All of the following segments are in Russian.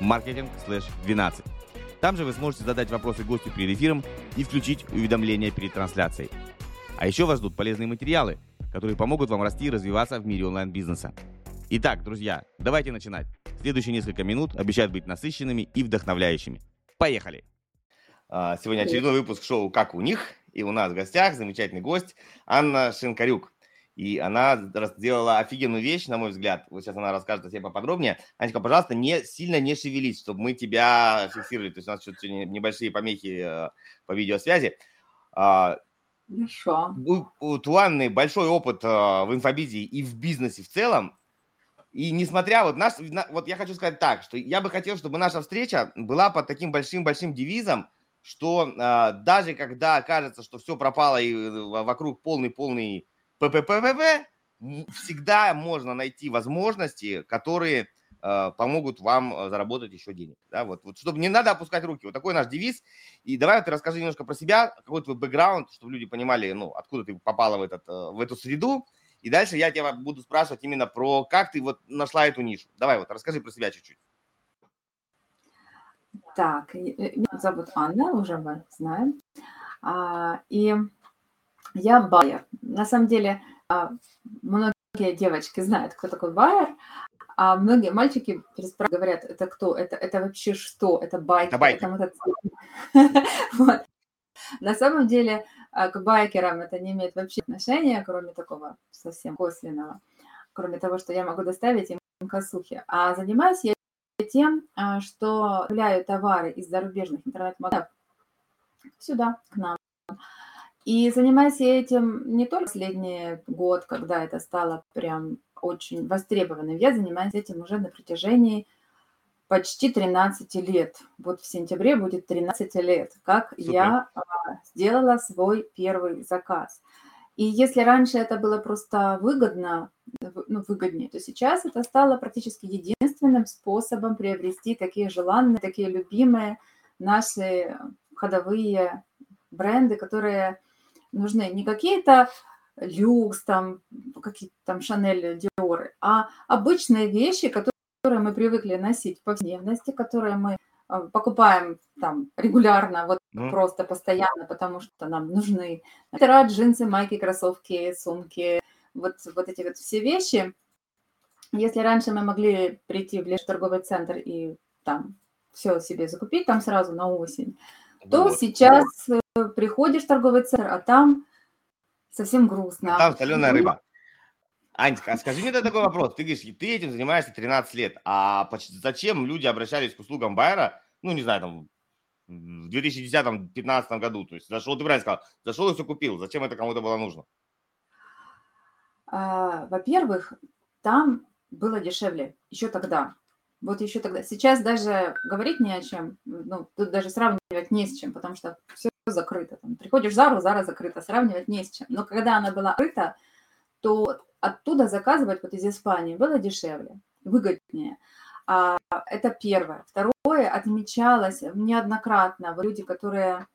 marketing/12. Там же вы сможете задать вопросы гостю перед эфиром и включить уведомления перед трансляцией. А еще вас ждут полезные материалы, которые помогут вам расти и развиваться в мире онлайн-бизнеса. Итак, друзья, давайте начинать. Следующие несколько минут обещают быть насыщенными и вдохновляющими. Поехали! Сегодня очередной выпуск шоу «Как у них». И у нас в гостях замечательный гость Анна Шинкарюк. И она сделала офигенную вещь, на мой взгляд. Вот сейчас она расскажет о себе поподробнее. Анечка, пожалуйста, не сильно не шевелись, чтобы мы тебя фиксировали. То есть у нас что-то небольшие помехи э, по видеосвязи. А, Хорошо. У, у Анны большой опыт э, в инфобизе и в бизнесе в целом. И несмотря вот наш, вот я хочу сказать так, что я бы хотел, чтобы наша встреча была под таким большим-большим девизом, что э, даже когда кажется, что все пропало и вокруг полный-полный ПППВ всегда можно найти возможности, которые э, помогут вам э, заработать еще денег. Да, вот, вот, чтобы не надо опускать руки. Вот такой наш девиз. И давай ты расскажи немножко про себя, какой твой бэкграунд, чтобы люди понимали, ну, откуда ты попала в, этот, э, в эту среду. И дальше я тебя буду спрашивать именно про, как ты вот нашла эту нишу. Давай вот, расскажи про себя чуть-чуть. Так, меня зовут Анна, уже мы знаем. А, и я байер. На самом деле, а, многие девочки знают, кто такой байер, а многие мальчики говорят, это кто, это, это вообще что, это байкер, это, байкер. это вот. На самом деле, а, к байкерам это не имеет вообще отношения, кроме такого совсем косвенного, кроме того, что я могу доставить им косухи. А занимаюсь я тем, а, что являю товары из зарубежных интернет-магазинов сюда, к нам. И занимаюсь я этим не только последний год, когда это стало прям очень востребованным. Я занимаюсь этим уже на протяжении почти 13 лет. Вот в сентябре будет 13 лет, как Супер. я а, сделала свой первый заказ. И если раньше это было просто выгодно, ну, выгоднее, то сейчас это стало практически единственным способом приобрести такие желанные, такие любимые наши ходовые бренды, которые нужны не какие-то люкс, там, какие-то там Шанель, Диоры, а обычные вещи, которые мы привыкли носить в повседневности, которые мы а, покупаем там регулярно, вот mm. просто постоянно, потому что нам нужны свитера, джинсы, майки, кроссовки, сумки, вот, вот эти вот все вещи. Если раньше мы могли прийти в ближайший торговый центр и там все себе закупить там сразу на осень, то вот. сейчас приходишь в торговый центр, а там совсем грустно. Там соленая рыба. Анечка, а скажи мне такой вопрос. Ты говоришь, ты этим занимаешься 13 лет, а зачем люди обращались к услугам Байера, ну, не знаю, там, в 2010-2015 году? То есть зашел, ты правильно сказал, зашел и все купил. Зачем это кому-то было нужно? А, во-первых, там было дешевле еще тогда. Вот еще тогда. Сейчас даже говорить не о чем, ну, тут даже сравнивать не с чем, потому что все закрыто. Там, приходишь в Зару, Зара закрыта, сравнивать не с чем. Но когда она была открыта, то оттуда заказывать вот из Испании было дешевле, выгоднее. А, это первое. Второе, отмечалось неоднократно, люди, которые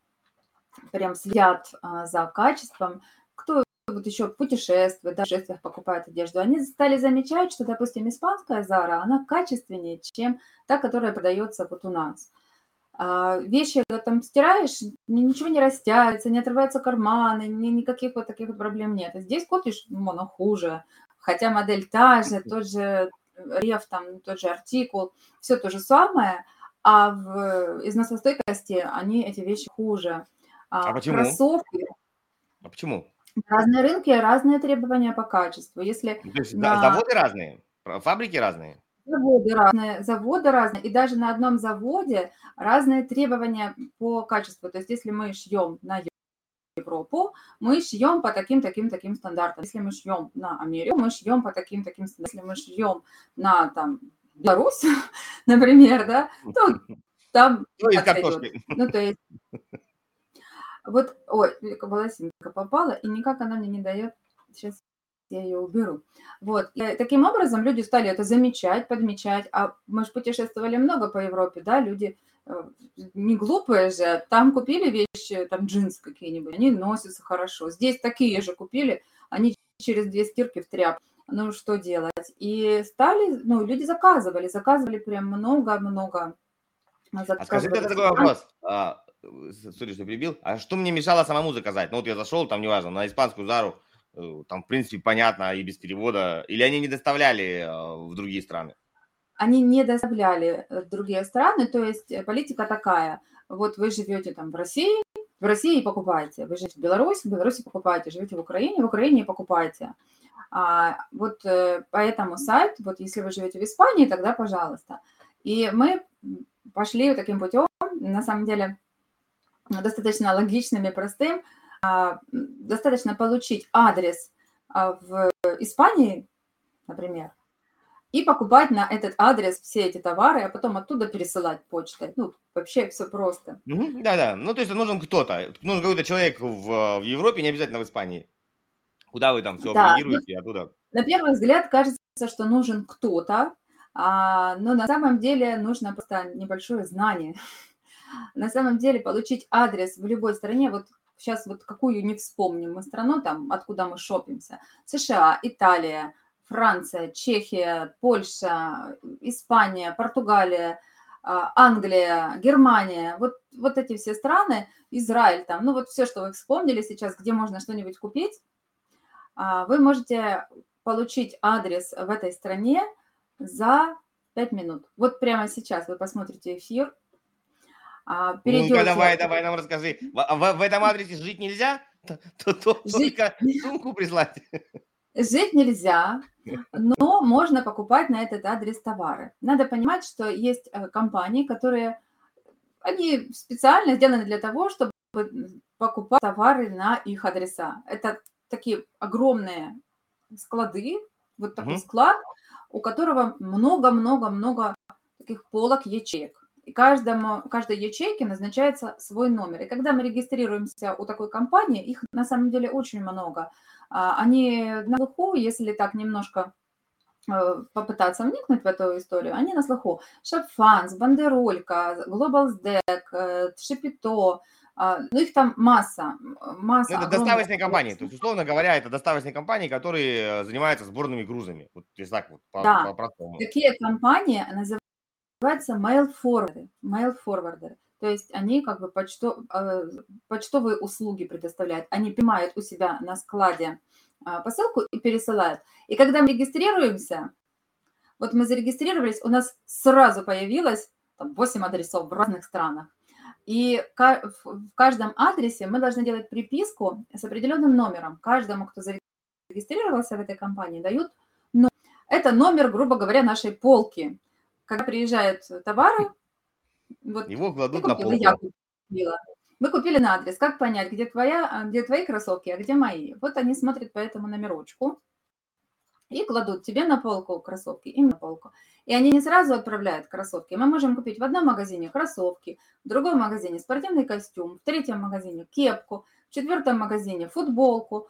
прям следят а, за качеством, кто вот еще путешествует, да, в путешествиях покупают одежду, они стали замечать, что, допустим, испанская Зара, она качественнее, чем та, которая продается вот у нас. А вещи, когда там стираешь, ничего не растягивается, не отрываются карманы, ни, никаких вот таких вот проблем нет. А здесь купишь, ну, оно хуже, хотя модель та же, тот же реф, там, тот же артикул, все то же самое, а в износостойкости они эти вещи хуже. А, а почему? Кроссовки. А почему? Разные рынки, разные требования по качеству. Если ну, То есть на... заводы разные, фабрики разные? Заводы разные, заводы разные, и даже на одном заводе разные требования по качеству. То есть если мы шьем на Европу, мы шьем по таким, таким, таким стандартам. Если мы шьем на Америку, мы шьем по таким, таким стандартам. Если мы шьем на там, Беларусь, например, да, то там... Ну, картошки. Ну, то есть... Вот, ой, волосинка попала, и никак она мне не дает. Сейчас я ее уберу. Вот. И таким образом люди стали это замечать, подмечать. А мы же путешествовали много по Европе, да, люди э, не глупые же, там купили вещи, там джинсы какие-нибудь, они носятся хорошо. Здесь такие же купили, они через две стирки в тряп. Ну, что делать? И стали, ну, люди заказывали, заказывали прям много-много. А скажи мне такой вопрос. Сори, что перебил. А что мне мешало самому заказать? Ну, вот я зашел, там, неважно, на испанскую Зару, э, там, в принципе, понятно и без перевода. Или они не доставляли э, в другие страны? Они не доставляли в другие страны, то есть э, политика такая. Вот вы живете там в России, в России покупаете. Вы живете в Беларуси, в Беларуси покупаете. Живете в Украине, в Украине покупаете. А, вот э, поэтому сайт, вот если вы живете в Испании, тогда пожалуйста. И мы пошли таким путем, на самом деле, достаточно логичным и простым. А, достаточно получить адрес а, в Испании, например, и покупать на этот адрес все эти товары, а потом оттуда пересылать почтой. Ну, вообще все просто. Да-да, ну то есть нужен кто-то, нужен какой-то человек в, в Европе, не обязательно в Испании. Куда вы там все да. апеллируете оттуда? На первый взгляд кажется, что нужен кто-то, а, но на самом деле нужно просто небольшое знание. На самом деле получить адрес в любой стране, вот сейчас вот какую не вспомним мы страну, там, откуда мы шопимся, США, Италия, Франция, Чехия, Польша, Испания, Португалия, а, Англия, Германия, вот, вот эти все страны, Израиль там, ну вот все, что вы вспомнили сейчас, где можно что-нибудь купить, а, вы можете получить адрес в этой стране за 5 минут. Вот прямо сейчас вы посмотрите эфир, перейдете... Ну-ка, давай, давай нам расскажи. В, в, в этом адресе жить нельзя? То, то, то жить... только сумку прислать. Жить нельзя, но можно покупать на этот адрес товары. Надо понимать, что есть э, компании, которые, они специально сделаны для того, чтобы покупать товары на их адреса. Это такие огромные склады, вот такой угу. склад, у которого много-много-много таких полок ячеек. И каждому, каждой ячейке назначается свой номер. И когда мы регистрируемся у такой компании, их на самом деле очень много. А, они на слуху, если так немножко э, попытаться вникнуть в эту историю, они на слуху. Шапфанс, Бандеролька, Глобалсдек, Шипито, а, ну, их там масса. масса ну, это доставочные компании. То есть, условно говоря, это доставочные компании, которые занимаются сборными грузами. Вот если так вот по, да. по Такие компании называются mail forwarder. Mail forwarder. То есть они как бы почто, э, почтовые услуги предоставляют. Они принимают у себя на складе а, посылку и пересылают. И когда мы регистрируемся, вот мы зарегистрировались, у нас сразу появилось там, 8 адресов в разных странах. И в каждом адресе мы должны делать приписку с определенным номером. Каждому, кто зарегистрировался в этой компании, дают номер. Это номер, грубо говоря, нашей полки. Когда приезжают товары, вот его кладут на полку. Я купила. Мы купили на адрес. Как понять, где, твоя, где твои кроссовки, а где мои? Вот они смотрят по этому номерочку и кладут тебе на полку кроссовки, им на полку. И они не сразу отправляют кроссовки. Мы можем купить в одном магазине кроссовки, в другом магазине спортивный костюм, в третьем магазине кепку, в четвертом магазине футболку.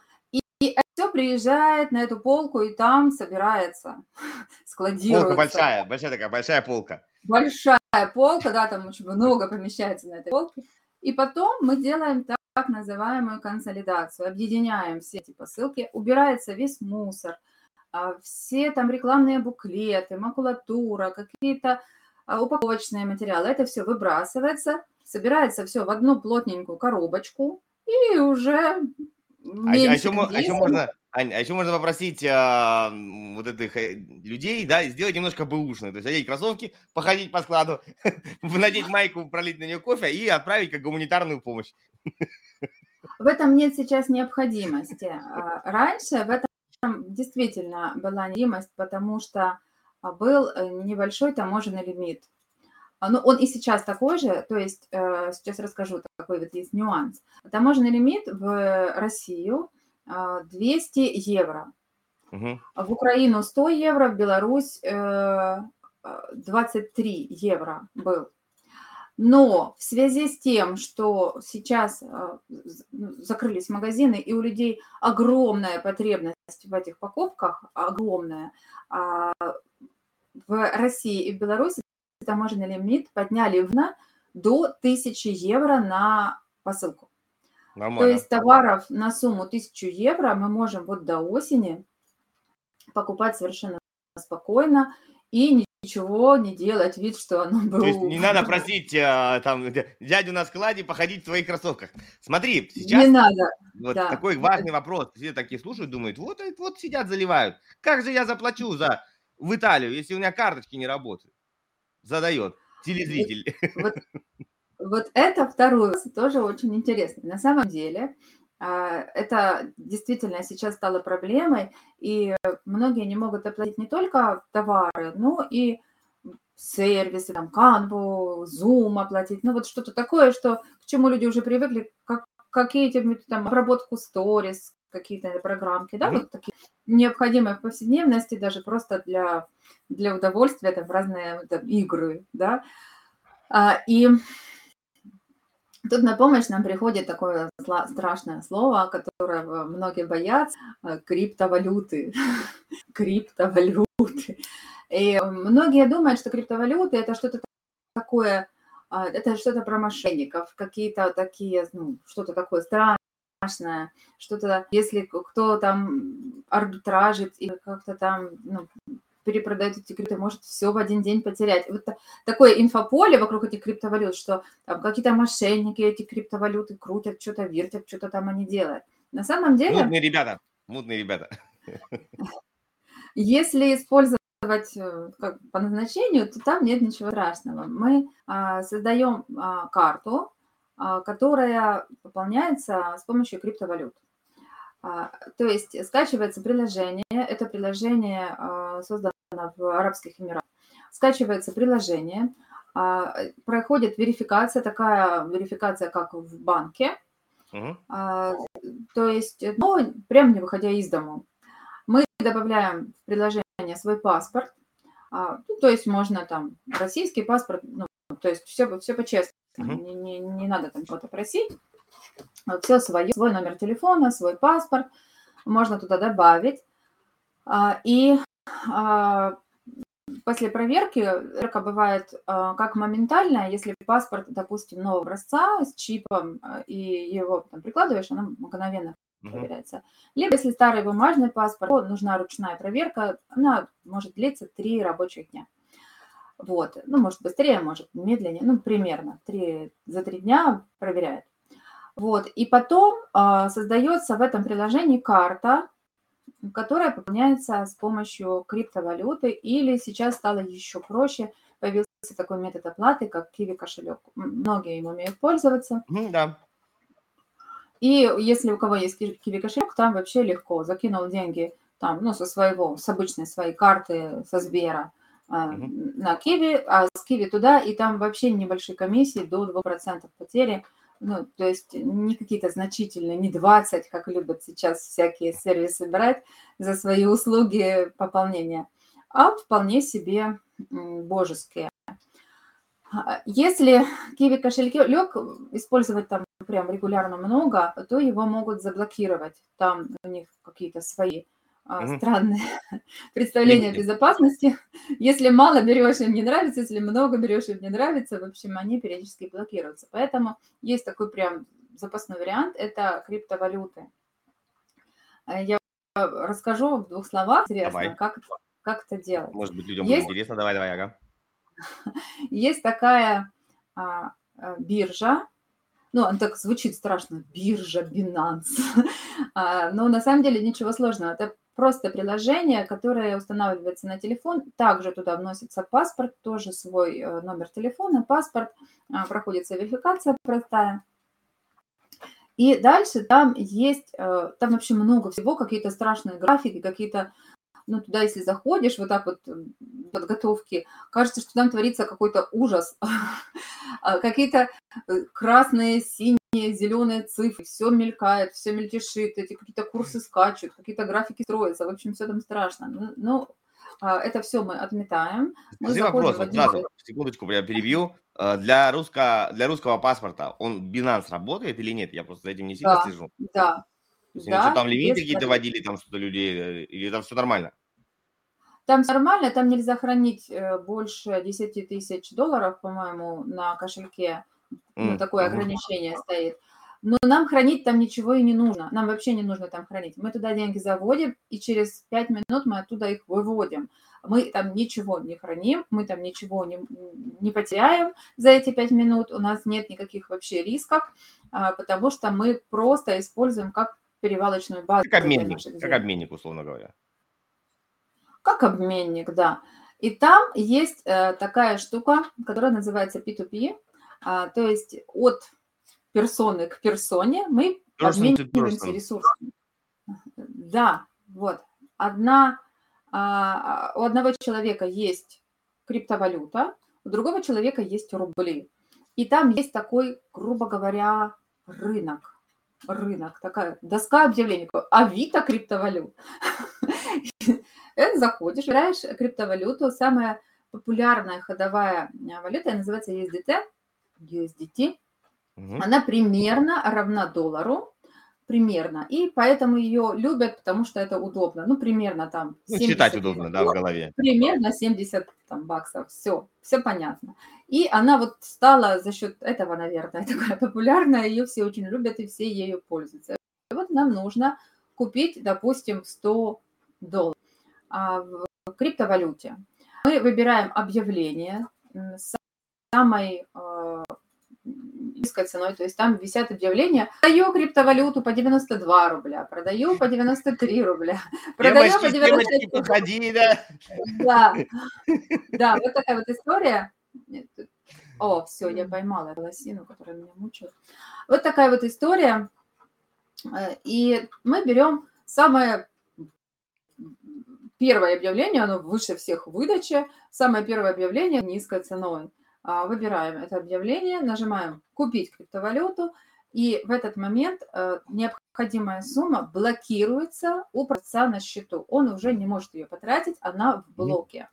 Все приезжает на эту полку, и там собирается, складируется. Полка большая, большая такая, большая полка. Большая полка, да, там очень много помещается на этой полке. И потом мы делаем так, так называемую консолидацию, объединяем все эти посылки, убирается весь мусор – а, все там рекламные буклеты, макулатура, какие-то а, упаковочные материалы, это все выбрасывается, собирается все в одну плотненькую коробочку и уже а, а, еще, а еще можно, Ань, а еще можно попросить а, вот этих э, людей, да, сделать немножко бэушно. То есть одеть кроссовки, походить по складу, надеть майку, пролить на нее кофе и отправить как гуманитарную помощь. В этом нет сейчас необходимости. Раньше в этом действительно была необходимость, потому что а, был э, небольшой таможенный лимит. А, ну, он и сейчас такой же, то есть э, сейчас расскажу, такой вот есть нюанс. Таможенный лимит в Россию 200 а, евро. Угу. В Украину 100 евро, в Беларусь 23 евро был. Но в связи с тем, что сейчас ну, закрылись магазины, и у людей огромная потребность в этих покупках, огромная, а в России и в Беларуси таможенный лимит подняли в до 1000 евро на посылку. Нормально. То есть товаров на сумму 1000 евро мы можем вот до осени покупать совершенно спокойно и ничего не делать, вид, что оно было... То есть не надо просить а, там дядю на складе походить в твоих кроссовках. Смотри, сейчас... Не надо. Вот да. такой важный вопрос. Все такие слушают, думают, вот, вот сидят, заливают. Как же я заплачу за в Италию, если у меня карточки не работают? Задает телезритель. Вот, вот это второй тоже очень интересно. На самом деле, а, это действительно сейчас стало проблемой, и многие не могут оплатить не только товары, но и сервисы, там, Canva, Zoom оплатить, ну вот что-то такое, что, к чему люди уже привыкли, как, какие-то там обработку сторис, какие-то программки, да, mm-hmm. вот такие необходимые в повседневности, даже просто для, для удовольствия, там, разные там, игры, да, а, и Тут на помощь нам приходит такое страшное слово, которое многие боятся, э, криптовалюты. криптовалюты. И многие думают, что криптовалюты это что-то такое, а, это что-то про мошенников, какие-то такие, ну, что-то такое страшное, что-то, если кто там арбитражит или как-то там ну, перепродают эти крипты, может все в один день потерять. Вот такое инфополе вокруг этих криптовалют, что там какие-то мошенники эти криптовалюты крутят, что-то вертят, что-то там они делают. На самом деле... Мутные ребята, мутные ребята. Если использовать э, как, по назначению, то там нет ничего страшного. Мы а, создаем а, карту, которая пополняется с помощью криптовалют. А, то есть скачивается приложение, это приложение а, создано в Арабских Эмиратах. Скачивается приложение, а, проходит верификация, такая верификация, как в банке. Угу. То есть, ну, прямо не выходя из дома. Мы добавляем в приложение свой паспорт, ну, то есть можно там российский паспорт, ну, то есть все, все по-честному, угу. не, не, не надо там что-то просить все свое, свой номер телефона, свой паспорт, можно туда добавить. А, и а, после проверки, проверка бывает а, как моментальная, если паспорт, допустим, нового образца с чипом, и его там прикладываешь, она мгновенно проверяется. Либо если старый бумажный паспорт, то нужна ручная проверка, она может длиться три рабочих дня. Вот, ну, может быстрее, может медленнее, ну, примерно, три, за три дня проверяет. Вот. И потом а, создается в этом приложении карта, которая пополняется с помощью криптовалюты, или сейчас стало еще проще, появился такой метод оплаты, как Kiwi кошелек. Многие им умеют пользоваться. Да. И если у кого есть Kiwi кошелек, там вообще легко. Закинул деньги там, ну, со своего, с обычной своей карты, со Сбера, mm на Kiwi, а с Kiwi туда, и там вообще небольшие комиссии, до 2% потери – ну, то есть не какие-то значительные, не 20, как любят сейчас всякие сервисы брать за свои услуги пополнения, а вполне себе божеские. А, если Kiwi кошелек использовать там прям регулярно много, то его могут заблокировать. Там у них какие-то свои угу. странные представления о безопасности. Если мало берешь, им не нравится, если много берешь, им не нравится, в общем, они периодически блокируются. Поэтому есть такой прям запасной вариант, это криптовалюты. Э, я расскажу в двух словах, интересно, как, как это делать. Может быть, людям есть, будет интересно, давай, давай, ага. Есть такая а, э, биржа, ну, он так звучит страшно, биржа, Binance, а, но на самом деле ничего сложного. Это просто приложение, которое устанавливается на телефон. Также туда вносится паспорт, тоже свой э, номер телефона, паспорт, а, проходится верификация простая. И дальше там есть, э, там вообще много всего, какие-то страшные графики, какие-то, ну, туда, если заходишь, вот так вот подготовки, кажется, что там творится какой-то ужас. А, какие-то э, красные, синие, зеленые цифры, все мелькает, все мельтешит, эти какие-то курсы скачут, какие-то графики строятся, в общем, все там страшно. Ну, А, это все мы отметаем. Мы Скажи вопрос, вот один сразу, секундочку, я перебью. Э, Для, русско, для русского паспорта он Binance работает или нет? Я просто за этим не сильно Да. слежу. То Да, есть они что, да, там лимиты какие-то проблем. вводили, там что-то людей, э, или там все нормально? Там всё нормально, там нельзя хранить э, больше 10 тысяч долларов, по-моему, на кошельке. Ну, такое ограничение стоит. Но нам хранить там ничего и не нужно. Нам вообще не нужно там хранить. Мы туда деньги заводим, и через 5 минут мы оттуда их выводим. Мы там ничего не храним, мы там ничего не, не потеряем за эти 5 минут. У нас нет никаких вообще рисков, а, потому что мы просто используем как перевалочную базу. Как обменник, как обменник, условно говоря. Как обменник, да. И там есть э, такая штука, которая называется P2P, а, то есть от персоны к персоне мы Person обмениваемся person. ресурсами. Да, вот. Одна, а, у одного человека есть криптовалюта, у другого человека есть рубли. И там есть такой, грубо говоря, рынок. Рынок, такая доска объявлений, Авито криптовалют. Э, Заходишь, выбираешь криптовалюту, самая популярная ходовая валюта называется USDT, USDT. Мгм. Она примерно равна доллару, примерно, и поэтому ее любят, потому что это удобно. Ну, примерно там Ну, считать 70 удобно, да, в голове. примерно 70 там, баксов. Все, все понятно. И она вот стала за счет этого, наверное, такая популярная, ее все очень любят и все ею пользуются. И вот нам нужно купить, допустим, 100 долларов а, в криптовалюте. Мы выбираем объявление самой э, низкой ценой, то есть там висят объявления, продаю криптовалюту по 92 рубля, продаю по 93 рубля, продаю по Девочки, девочки, 94 подходи, да. да, да, вот такая вот история. О, все, я поймала лосину, которая меня мучает. Вот такая вот история. Э, И мы берем самое первое объявление, оно выше всех в выдаче. Самое первое объявление низкой ценой. А, Выбираем это объявление, нажимаем «Купить криптовалюту», и в этот момент э, необходимая сумма блокируется у продавца на счету. Он уже не может ее потратить, она в блоке.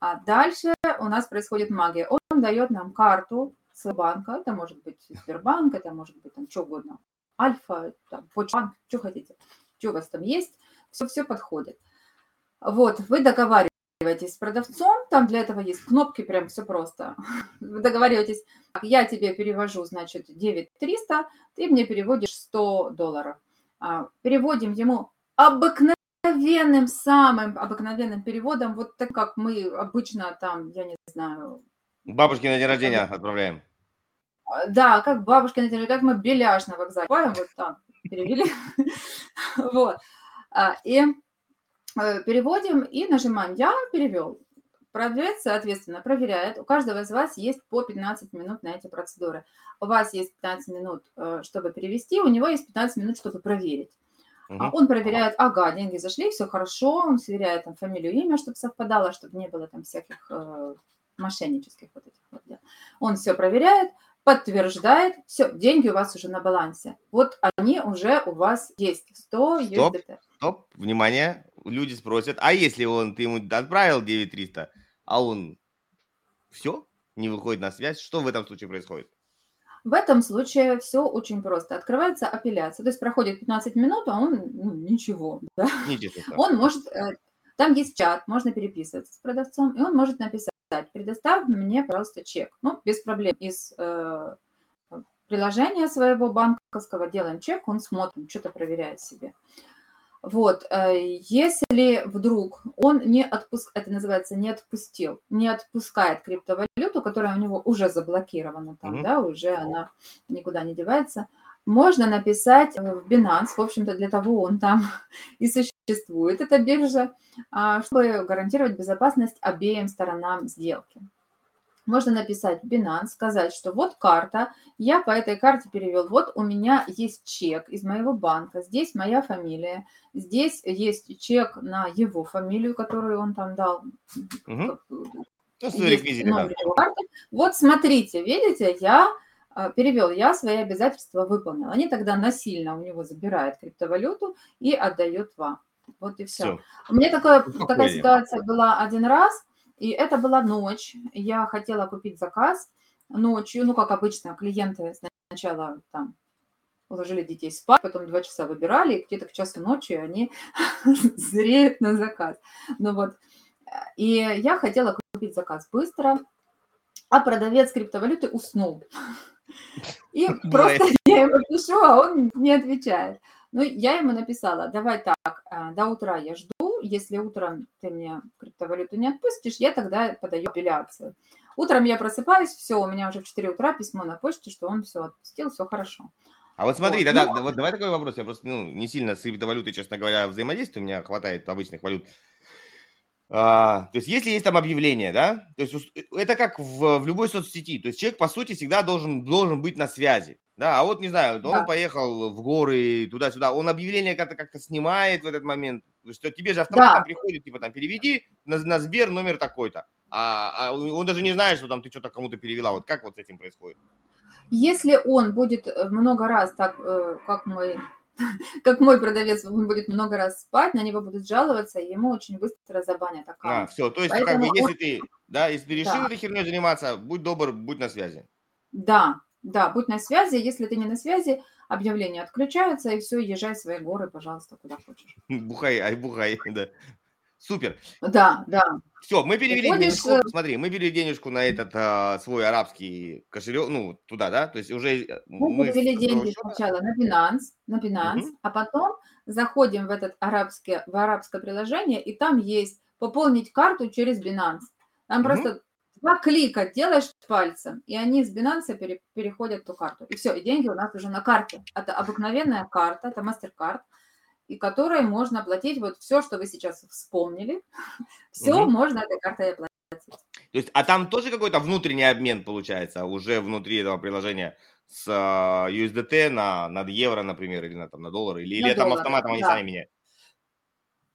А дальше у нас происходит магия. Он дает нам карту своего банка, это может быть Сбербанк, это может быть там что угодно, Альфа, там, Почтбанк, что хотите, что у вас там есть, все, все подходит. Вот, вы договариваетесь с продавцом, там для этого есть кнопки, прям все просто. Вы договариваетесь, «Так, я тебе перевожу, значит, 9300, ты мне переводишь 100 долларов. А, Переводим ему обыкновенным, самым обыкновенным переводом, вот так как мы обычно там, я не знаю, Бабушке на день рождения отправляем. а, да, как бабушка на день рождения, как мы беляш на вокзале. Вот там перевели. Вот. А, И переводим и нажимаем «Я перевел». Продавец, соответственно, проверяет. У каждого из вас есть по 15 минут на эти процедуры. У вас есть 15 минут, э, чтобы перевести, у него есть 15 минут, чтобы проверить. Мгм. Он проверяет, ага, деньги зашли, все хорошо, он сверяет там фамилию, имя, чтобы совпадало, чтобы не было там всяких э, мошеннических вот этих вот дел. Он все проверяет, подтверждает, все, деньги у вас уже на балансе. Вот они уже у вас есть, 100 Стоп. USDT. Стоп, внимание, люди спросят, а если он, ты ему отправил 9300, а он все, не выходит на связь, что в этом случае происходит? В этом случае все очень просто. Открывается апелляция, то есть проходит 15 минут, а он ну, ничего, да? Ничего. Он может, э, там есть чат, можно переписываться с продавцом, и он может написать, предоставь мне, пожалуйста, чек. Ну, без проблем. Из э, приложения своего банковского делаем чек, он смотрит, что-то проверяет себе. Вот, э, если вдруг он не отпускает, это называется не отпустил, не отпускает криптовалюту, которая у него уже заблокирована там, Мгм. да, уже она никуда не девается, можно написать в Binance, в общем-то, для того он там и существует, эта биржа, а, чтобы гарантировать безопасность обеим сторонам сделки. Можно написать Binance, сказать, что вот карта, я по этой карте перевел, вот у меня есть чек из моего банка, здесь моя фамилия, здесь есть чек на его фамилию, которую он там дал. Ну, есть да. его карты. Вот смотрите, видите, я а, перевел, я свои обязательства выполнил. Они тогда насильно у него забирают криптовалюту и отдают вам. Вот и все. все. У меня такое, такая ситуация была один раз, и это была ночь. Я хотела купить заказ ночью, ну, как обычно, клиенты сначала там уложили детей спать, потом два часа выбирали, и где-то к часу ночи они зреют на заказ. Ну вот, и я хотела купить заказ быстро, а продавец криптовалюты уснул. И просто я ему пишу, а он не отвечает. Ну, я ему написала, давай так, э, до утра я жду, если утром ты мне криптовалюту не отпустишь, я тогда подаю апелляцию. Утром я просыпаюсь, все, у меня уже в 4 утра письмо на почте, что он все отпустил, все хорошо. А вот смотри, вот, тогда, ну, вот давай такой вопрос, я просто ну, не сильно с криптовалютой, честно говоря, взаимодействую, у меня хватает обычных валют. А, то есть, если есть там объявление, да, то есть это как в, в любой соцсети, то есть человек, по сути, всегда должен, должен быть на связи. Да, а вот, не знаю, он да. поехал в горы, туда-сюда, он объявление как-то как снимает в этот момент, что тебе же автоматом да. приходит, типа, там, переведи на, на Сбер номер такой-то, а, а он даже не знает, что там ты что-то кому-то перевела, вот как вот с этим происходит? Если он будет э, много раз так, э, как мой как мой продавец, он будет много раз спать, на него будут жаловаться, и ему очень быстро забанят аккаунт. А, все, то есть, Поэтому как бы, если он... ты, да, если ты решил да. этой херней заниматься, будь добр, будь на связи. Да, да, будь на связи. Если ты не на связи, объявления отключаются, и все, езжай в свои горы, пожалуйста, куда хочешь. Бухай, ай, бухай, да. Супер. Да, да. Все, мы перевели Уходишь... денежку, смотри, мы перевели денежку на этот а, свой арабский кошелек, ну, туда, да, то есть уже... Э, мы, мы перевели деньги счета... сначала на Binance, на Binance, угу. а потом заходим в этот арабский, в арабское приложение, и там есть пополнить карту через Binance. Там угу. просто Два клика делаешь пальцем, и они с Binance пере, переходят ту карту. И все, и деньги у нас уже на карте. Это обыкновенная карта, это MasterCard, и которой можно платить вот все, что вы сейчас вспомнили. Все угу. можно этой картой оплатить. То есть, а там тоже какой-то внутренний обмен получается уже внутри этого приложения с uh, USDT на, на евро, например, или на, там, на доллары, или, на или доллары, там автоматом они да. сами меняют?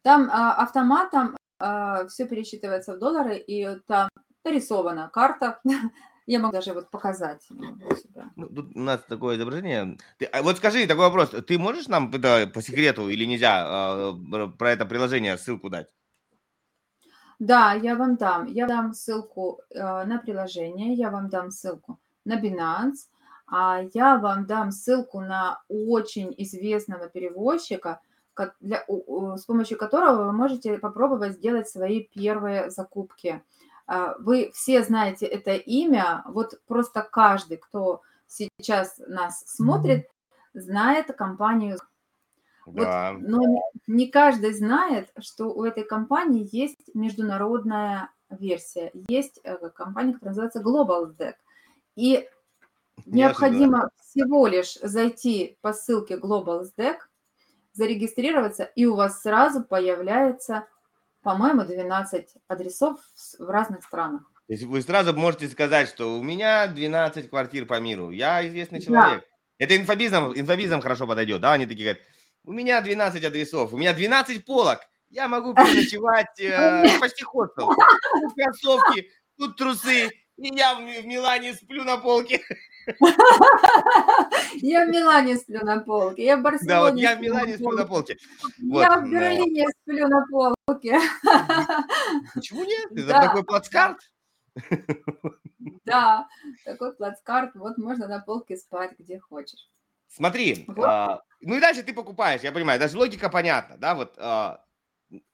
Там а, автоматом а, все пересчитывается в доллары, и там нарисована карта. Я могу даже вот показать. Ну, тут у нас такое изображение. Ты, а вот скажи такой вопрос. Ты можешь нам это по секрету или нельзя э, про это приложение ссылку дать? Да, я вам дам. Я дам ссылку э, на приложение, я вам дам ссылку на Binance, а я вам дам ссылку на очень известного перевозчика, для, с помощью которого вы можете попробовать сделать свои первые закупки. А, вы все знаете это имя, вот просто каждый, кто сейчас нас смотрит, знает компанию. Да. Вот, но не каждый знает, что у этой компании есть международная версия. Есть э, компания, которая называется Global Deck. И необходимо всего лишь зайти по ссылке Global Deck, зарегистрироваться, и у вас сразу появляется по-моему, 12 адресов в разных странах. То есть вы сразу можете сказать, что у меня 12 квартир по миру, я известный человек. Да. Это инфобизом, инфобизом хорошо подойдет, да? Они такие говорят, у меня 12 адресов, у меня 12 полок, я могу переночевать э, почти хостел. Тут кроссовки, тут трусы, и я в, в Милане сплю на полке. Я в Милане сплю на полке, я в Барселоне. Да, вот я в Милане сплю на полке. Я в Берлине сплю на полке. Почему нет? Это такой плацкарт? Да, такой плацкарт. Вот можно на полке спать, где хочешь. Смотри, вот. а, ну и дальше ты покупаешь, я понимаю, даже логика понятна, да, вот а,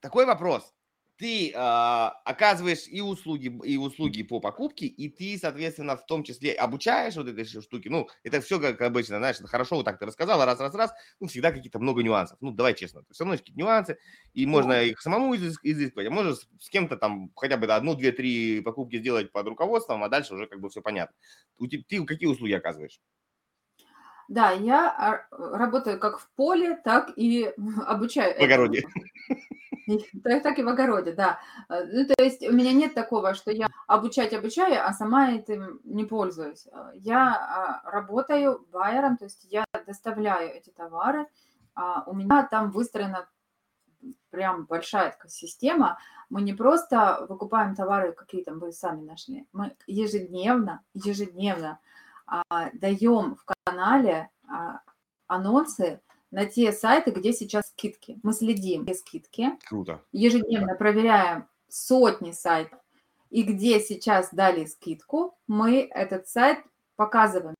такой вопрос ты э, оказываешь и услуги, и услуги по покупке, и ты, соответственно, в том числе обучаешь вот этой штуки. Ну, это все как обычно, знаешь, хорошо, вот так ты рассказала, раз, раз, раз, ну, всегда какие-то много нюансов. Ну, давай честно, все равно есть какие-то нюансы, и можно их самому изыскивать, а можно с, с кем-то там хотя бы одну, две, три покупки сделать под руководством, а дальше уже как бы все понятно. Ты, ты какие услуги оказываешь? Да, я а, работаю как в поле, так и обучаю. В огороде. Так, так и в огороде, да. Э, ну, то есть у меня нет такого, что я обучать обучаю, а сама этим не пользуюсь. Э, я а, работаю байером, то есть я доставляю эти товары. А у меня там выстроена прям большая система. Мы не просто выкупаем товары, какие там вы сами нашли. Мы ежедневно, ежедневно даем в канале анонсы на те сайты, где сейчас скидки. Мы следим все скидки. Круто. Ежедневно проверяем сотни сайтов. И где сейчас дали скидку, мы этот сайт показываем,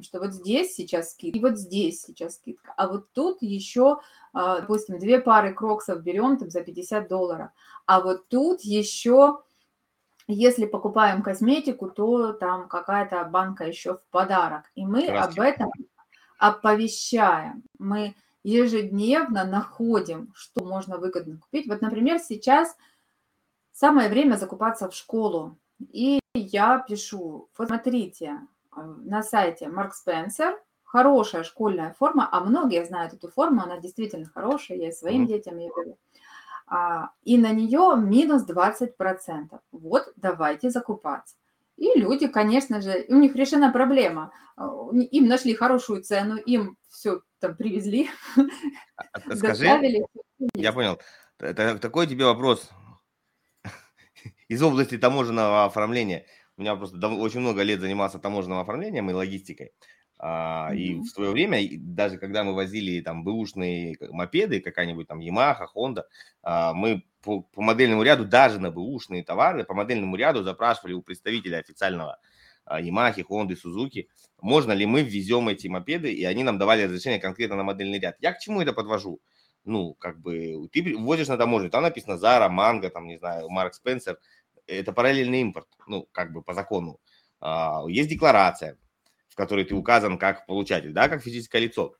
что вот здесь сейчас скидка, и вот здесь сейчас скидка. А вот тут еще, а, допустим, две пары кроксов берем там за 50 долларов. А вот тут еще, если покупаем косметику, то там какая-то банка еще в подарок. И мы Краски. об этом оповещаем. Мы ежедневно находим, что можно выгодно купить. Вот, например, сейчас самое время закупаться в школу. И я пишу, вот смотрите, э, на сайте Марк Спенсер хорошая школьная форма, а многие знают эту форму, она действительно хорошая, я и своим Мгм. детям ее беру. А, и на нее минус 20%. Вот, давайте закупаться. И люди, конечно же, у них решена проблема. А, Им нашли хорошую цену, им все там привезли, А- Скажи, доставили. я понял. Такой тебе вопрос из области таможенного оформления. У меня просто очень много лет занимался таможенным оформлением и логистикой. А, И Мгм. в свое время, и даже когда мы возили там бэушные мопеды, какая-нибудь там Yamaha, Honda, а, мы по, по модельному ряду, даже на бэушные товары, по модельному ряду запрашивали у представителя официального а, Yamaha, Honda, Suzuki, можно ли мы ввезем эти мопеды, и они нам давали разрешение конкретно на модельный ряд. Я к чему это подвожу? Ну, как бы, ты ввозишь на таможню, там написано Zara, Mango, там, не знаю, Марк Спенсер, это параллельный импорт, ну, как бы по закону. А, Есть декларация, в которой ты указан как получатель, да, как физическое лицо.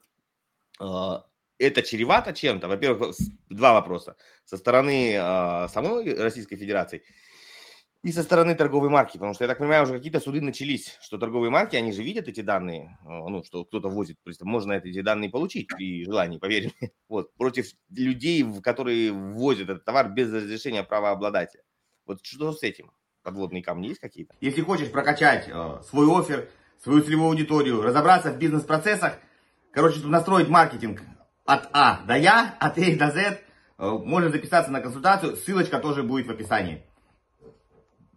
А, Это чревато чем-то? Во-первых, два вопроса. Со стороны а, самой Российской Федерации и со стороны торговой марки, потому что, я так понимаю, уже какие-то суды начались, что торговые марки, они же видят эти данные, а, ну, что кто-то возит, просто можно эти данные получить при желании, поверь мне, вот, против людей, которые ввозят этот товар без разрешения правообладателя. Вот что с этим? Подводные камни есть какие-то? Если хочешь прокачать э, свой офер, свою целевую аудиторию, разобраться в бизнес-процессах, короче, чтобы настроить маркетинг от А до Я, от А до З, э, можно записаться на консультацию, ссылочка тоже будет в описании.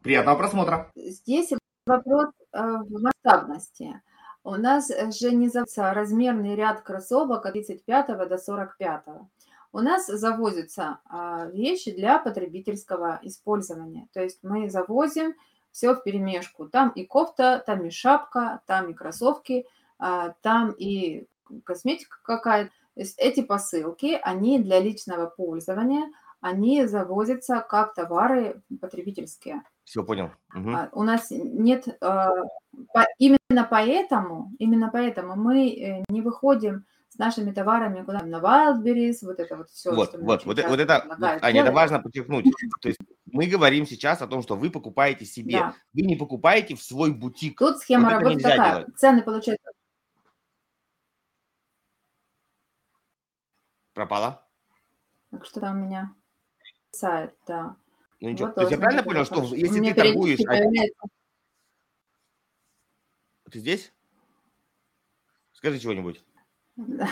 Приятного просмотра. Здесь вопрос э, в масштабности. У нас же не заводится размерный ряд кроссовок от 35 до 45. У нас завозятся а, вещи для потребительского использования. То есть мы завозим все в перемешку. Там и кофта, там и шапка, там и кроссовки, а, там и косметика какая-то. То есть эти посылки, они для личного пользования, они завозятся как товары потребительские. Все, понял. А, У нас нет, а, именно поэтому, именно поэтому мы э, не выходим с нашими товарами куда на Wildberries, вот это вот все, Вот, вот, вот, э- вот это, Аня, это важно подчеркнуть. То есть мы говорим сейчас о том, что вы покупаете себе. Да. Вы не покупаете в свой бутик. Тут схема Вот работы такая. делать. Цены получаются. Пропала? Так что там у меня сайт, да. Ну ничего. Вот То есть я правильно понял, что если ты торгуешь... а- появляется- Ты здесь? Скажи чего-нибудь. Да.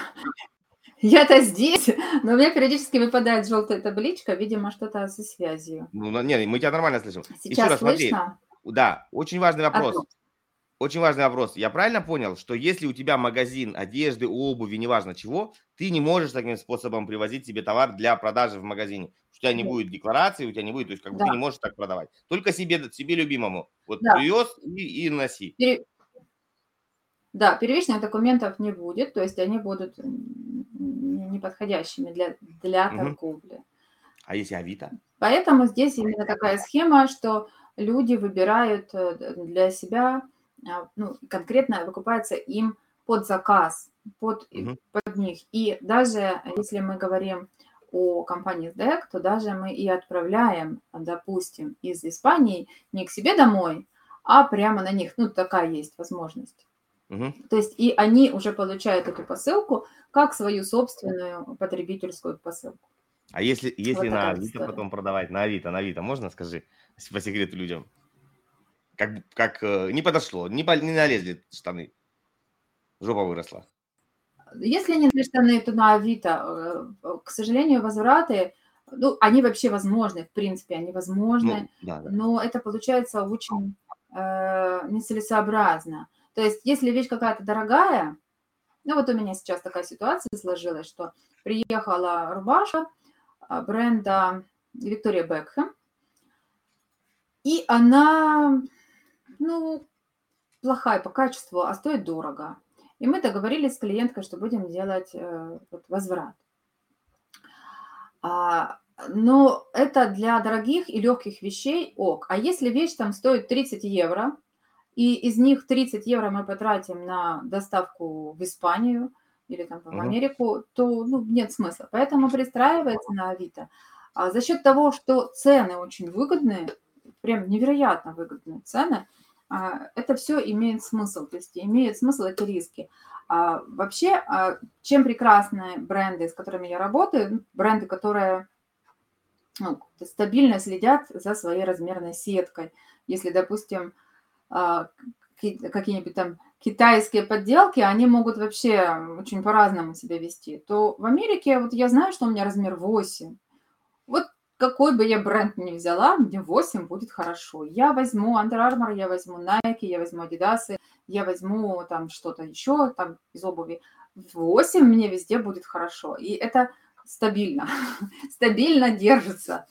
Я-то здесь, но у меня периодически выпадает желтая табличка, видимо, что-то со связью. Ну, не, мы тебя нормально слышим. Еще Сейчас раз смотри. слышно? Да, очень важный вопрос. Отлично. Очень важный вопрос. Я правильно понял, что если у тебя магазин одежды, обуви, неважно чего, ты не можешь таким способом привозить себе товар для продажи в магазине. У тебя не Да. будет декларации, у тебя не будет, то есть как бы Да. ты не можешь так продавать. Только себе, себе любимому. Вот Да. привез и, и носи. Пере- Да, первичных документов не будет, то есть они будут неподходящими для, для торговли. А если Авито? Поэтому здесь именно такая схема, что люди выбирают э, для себя, а, ну, конкретно выкупается им под заказ, под, Мгм. под них. И даже если мы говорим о компании SDEC, то даже мы и отправляем, допустим, из Испании не к себе домой, а прямо на них. Ну, такая есть возможность. То есть и они уже получают эту посылку как свою собственную потребительскую посылку. А если, если Вот на Авито история. потом продавать, на Авито, на Авито, можно, скажи, по секрету людям? Как, как э, не подошло, не, по- не налезли штаны. Жопа выросла. Если не на штаны, то на Авито, э, к сожалению, возвраты, ну, они вообще возможны, в принципе, они возможны, Ну, да, да. но это получается очень э, нецелесообразно. То есть, если вещь какая-то дорогая, Ну вот у меня сейчас такая ситуация сложилась, что приехала рубашка а, бренда Виктория Бекхэм, и она, ну, плохая по качеству, а стоит дорого. И мы договорились с клиенткой, что будем делать э, вот, возврат. А, но это для дорогих и легких вещей ок. А если вещь там стоит 30 евро, и из них 30 евро мы потратим на доставку в Испанию или там в Америку, то ну, нет смысла. Поэтому пристраивается на Авито. А за счет того, что цены очень выгодные, прям невероятно выгодные цены, а, это все имеет смысл, то есть имеет смысл эти риски. А вообще, а, чем прекрасны бренды, с которыми я работаю, бренды, которые ну, стабильно следят за своей размерной сеткой. Если, допустим, какие-нибудь там китайские подделки, они могут вообще очень по-разному себя вести, то в Америке вот я знаю, что у меня размер 8. Вот какой бы я бренд ни взяла, мне 8 будет хорошо. Я возьму Under Armour, я возьму Nike, я возьму Adidas, я возьму там что-то еще там из обуви. 8 мне везде будет хорошо. И это стабильно, стабильно держится.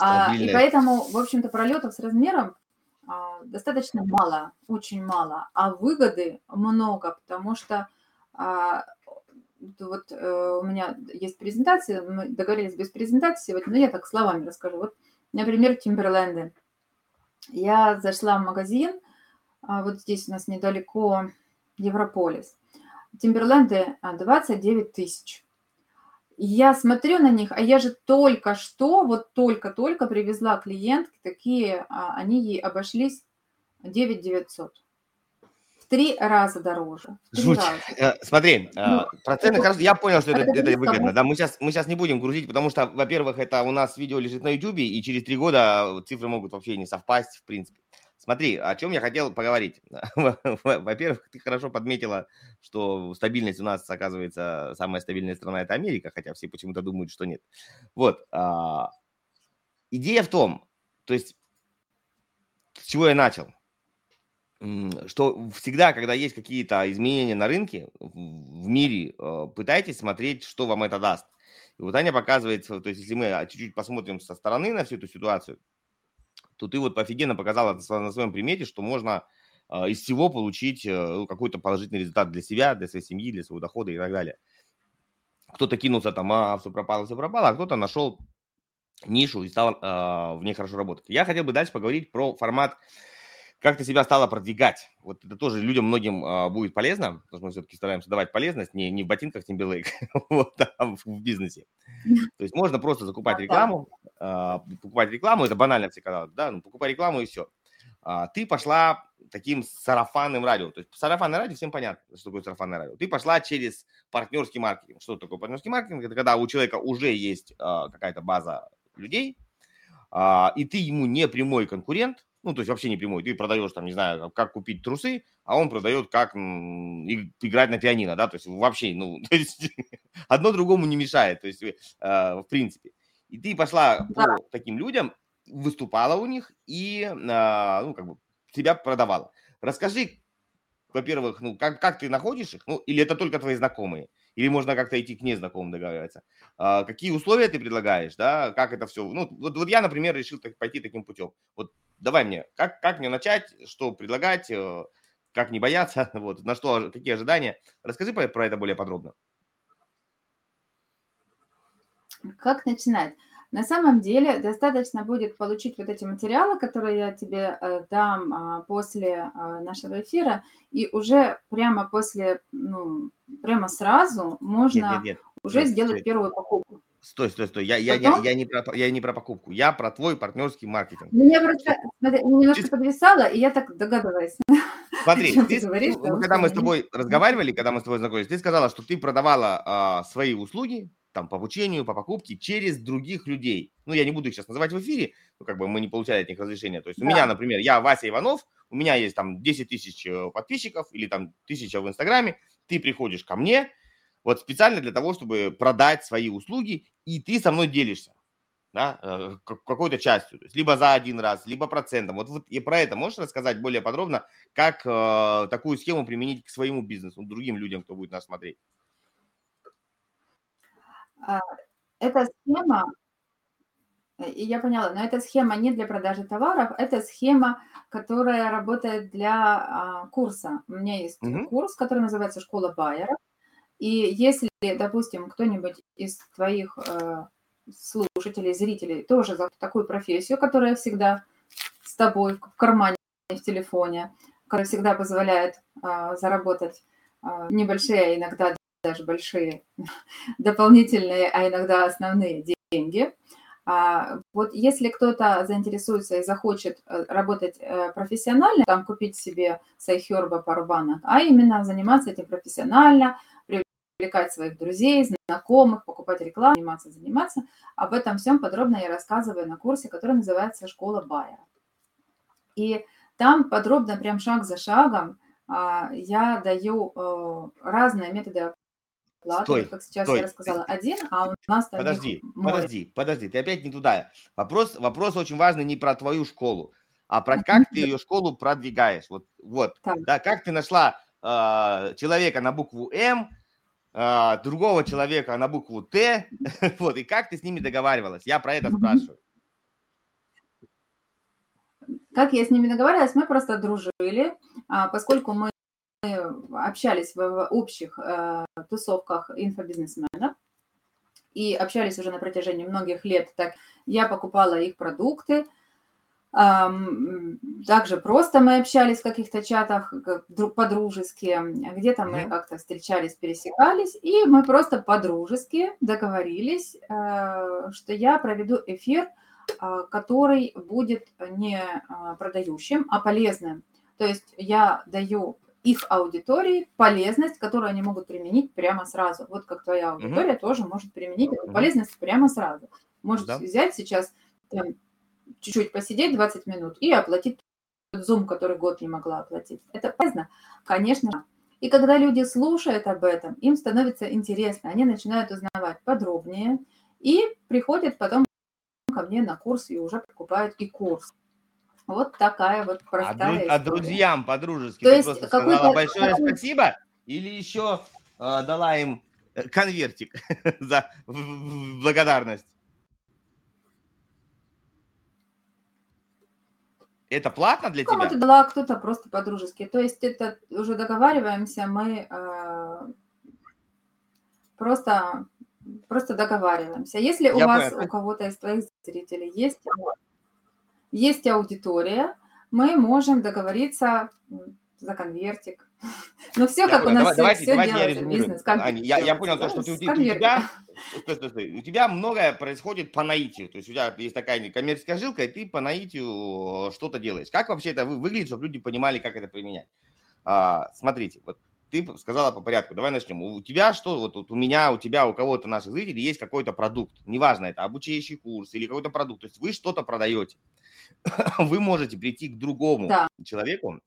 А, и поэтому, в общем-то, пролетов с размером а, достаточно мало, очень мало, а выгоды много, потому что а, вот э, у меня есть презентация, мы договорились без презентации сегодня, но я так словами расскажу. Вот, например, Тимберленды. Я зашла в магазин, а, вот здесь у нас недалеко Европолис. Тимберленды 29 тысяч. Я смотрю на них, а я же только что, вот только-только привезла клиентки, такие, а, они ей обошлись 9 900. В три раза дороже. Жуть. Раза. Э, смотри, э, ну, про цены, это, я понял, что это, это, это выгодно. Да, мы сейчас, мы сейчас не будем грузить, потому что, во-первых, это у нас видео лежит на YouTube, и через три года цифры могут вообще не совпасть, в принципе. Смотри, о чем я хотел поговорить. Во-первых, ты хорошо подметила, что стабильность у нас, оказывается, самая стабильная страна – это Америка, хотя все почему-то думают, что нет. Вот. А, идея в том, то есть, с чего я начал, что всегда, когда есть какие-то изменения на рынке, в мире, э, пытайтесь смотреть, что вам это даст. И вот Аня показывает, то есть если мы чуть-чуть посмотрим со стороны на всю эту ситуацию, то ты вот офигенно показала на своем примете, что можно а, из всего получить э, ну, какой-то положительный результат для себя, для своей семьи, для своего дохода и так далее. Кто-то кинулся там, а, все пропало, все пропало, а кто-то нашел нишу и стал э, в ней хорошо работать. Я хотел бы дальше поговорить про формат как ты себя стала продвигать? Вот это тоже людям многим а, будет полезно, потому что мы все-таки стараемся давать полезность не, не в ботинках Timberlake, вот, а в, в бизнесе. То есть можно просто закупать рекламу, а, покупать рекламу, это банально все казалось, да, ну покупай рекламу и все. А, ты пошла таким сарафанным радио. То есть сарафанное радио, всем понятно, что такое сарафанное радио. Ты пошла через партнерский маркетинг. Что такое партнерский маркетинг? Это когда у человека уже есть а, какая-то база людей, а, и ты ему не прямой конкурент, ну, то есть вообще не прямой, ты продаешь там, не знаю, как купить трусы, а он продает, как играть на пианино, да, то есть вообще, ну, то есть одно другому не мешает, то есть э, в принципе. И ты пошла да. по таким людям, выступала у них и, э, ну, как бы тебя продавала. Расскажи, во-первых, ну, как, как ты находишь их, ну, или это только твои знакомые, или можно как-то идти к незнакомым договариваться. А, какие условия ты предлагаешь, да, как это все, ну, вот, вот я, например, решил так, пойти таким путем. Вот давай мне, как, как мне начать, что предлагать, э, как не бояться, вот, на что, какие ожидания. Расскажи про это более подробно. Как начинать? На самом деле достаточно будет получить вот эти материалы, которые я тебе э, дам а, после а, нашего эфира, и уже прямо после, ну, прямо сразу можно нет, нет, нет. уже нет, сделать нет. первую покупку. Стой, стой, стой. Я, я, я, я, не про, я не про покупку. Я про твой партнерский маркетинг. Меня просто смотри, немножко подвисало, и я так догадываюсь. Смотри, ты, ты говоришь, ну, когда мы с тобой разговаривали, когда мы с тобой знакомились, ты сказала, что ты продавала а, свои услуги там по обучению, по покупке через других людей. Ну, я не буду их сейчас называть в эфире, ну, как бы мы не получали от них разрешения. То есть да. у меня, например, я Вася Иванов, у меня есть там 10 тысяч э, подписчиков или там тысяча в Инстаграме, ты приходишь ко мне, вот специально для того, чтобы продать свои услуги, и ты со мной делишься. да, э, какой-то частью, то есть либо за один раз, либо процентом. Вот, вот и про это можешь рассказать более подробно, как э, такую схему применить к своему бизнесу, другим людям, кто будет нас смотреть? А, эта схема, э, я поняла, но эта схема не для продажи товаров, это схема, которая работает для а, курса. У меня есть угу. курс, который называется «Школа Байера». И если, допустим, кто-нибудь из твоих э, слушателей, зрителей тоже за такую профессию, которая всегда с тобой в кармане, в телефоне, которая всегда позволяет а, заработать небольшие, а иногда даже большие дополнительные, а иногда основные деньги. А, вот если кто-то заинтересуется и захочет э, работать э, профессионально, там купить себе сайхерба пару банок, а именно заниматься этим профессионально, привлекать своих друзей, знакомых, покупать рекламу, заниматься, заниматься. Об этом всем подробно я рассказываю на курсе, который называется «Школа Байера». И там подробно, прям шаг за шагом, а, я даю э, разные методы оплаты, стой, как сейчас стой. я рассказала, один, а у нас Подожди, подожди, подожди, ты опять не туда. Вопрос, вопрос очень важный не про твою школу, а про как ты ее школу продвигаешь. Вот, вот, да, как ты нашла э, человека на букву М, а, другого человека на букву Т, вот, и как ты с ними договаривалась? Я про это спрашиваю. Как я с ними договаривалась? Мы просто дружили, а, поскольку мы общались в общих э, тусовках инфобизнесменов и общались уже на протяжении многих лет, так я покупала их продукты, также просто мы общались в каких-то чатах по-дружески, где-то мы как-то встречались, пересекались, и мы просто по-дружески договорились, э, что я проведу эфир, а, который будет не а, продающим, а полезным. То есть я даю их аудитории полезность, которую они могут применить прямо сразу. Вот как твоя аудитория угу. тоже может применить эту полезность прямо сразу. Может да. взять сейчас там, чуть-чуть посидеть 20 минут и оплатить Zoom, который год не могла оплатить. Это полезно? Конечно. И когда люди слушают об этом, им становится интересно, они начинают узнавать подробнее и приходят потом ко мне на курс и уже покупают и курс. Вот такая вот а простая а, а друзьям по-дружески То ты есть просто сказала большое спасибо или еще э, дала им э, конвертик за благодарность? Это платно для Кому-то тебя? дала, кто-то просто по-дружески. То есть это уже договариваемся, мы э, просто, просто договариваемся. Если у Я вас, понял. у кого-то из твоих зрителей есть, есть аудитория, мы можем договориться за конвертик. Но все, как у нас все, давайте, все делается, бизнес. Аня, я, я понял то, что ты, у тебя стой, стой, стой. У тебя многое происходит по наитию. То есть у тебя есть такая коммерческая жилка, и ты по наитию что-то делаешь. Как вообще это выглядит, чтобы люди понимали, как это применять? А, смотрите, вот ты сказала по порядку. Давай начнем. У тебя что, вот, вот у меня, у тебя, у кого-то наших зрителей есть какой-то продукт. Неважно, это обучающий курс или какой-то продукт. То есть вы что-то продаете. Вы можете прийти к другому да. человеку,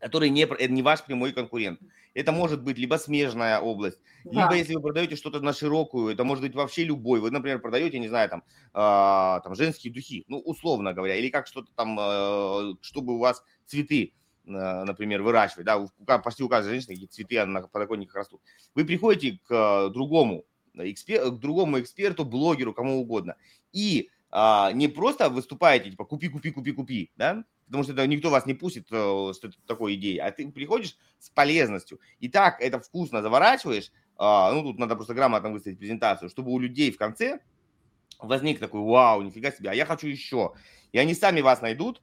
который не, не ваш прямой конкурент. Это может быть либо смежная область, да. либо если вы продаете что-то на широкую, это может быть вообще любой. Вы, например, продаете, не знаю, там, э, там женские духи, ну, условно говоря, или как что-то там, э, чтобы у вас цветы, э, например, выращивать, да, почти у каждой женщины какие цветы на подоконниках растут. Вы приходите к э, другому, экспер, к другому эксперту, блогеру, кому угодно, и а, не просто выступаете, типа, купи, купи, купи, купи, да, потому что это никто вас не пустит э, с такой идеей, а ты приходишь с полезностью. И так это вкусно заворачиваешь, а, ну, тут надо просто грамотно выставить презентацию, чтобы у людей в конце возник такой, вау, нифига себе, а я хочу еще. И они сами вас найдут.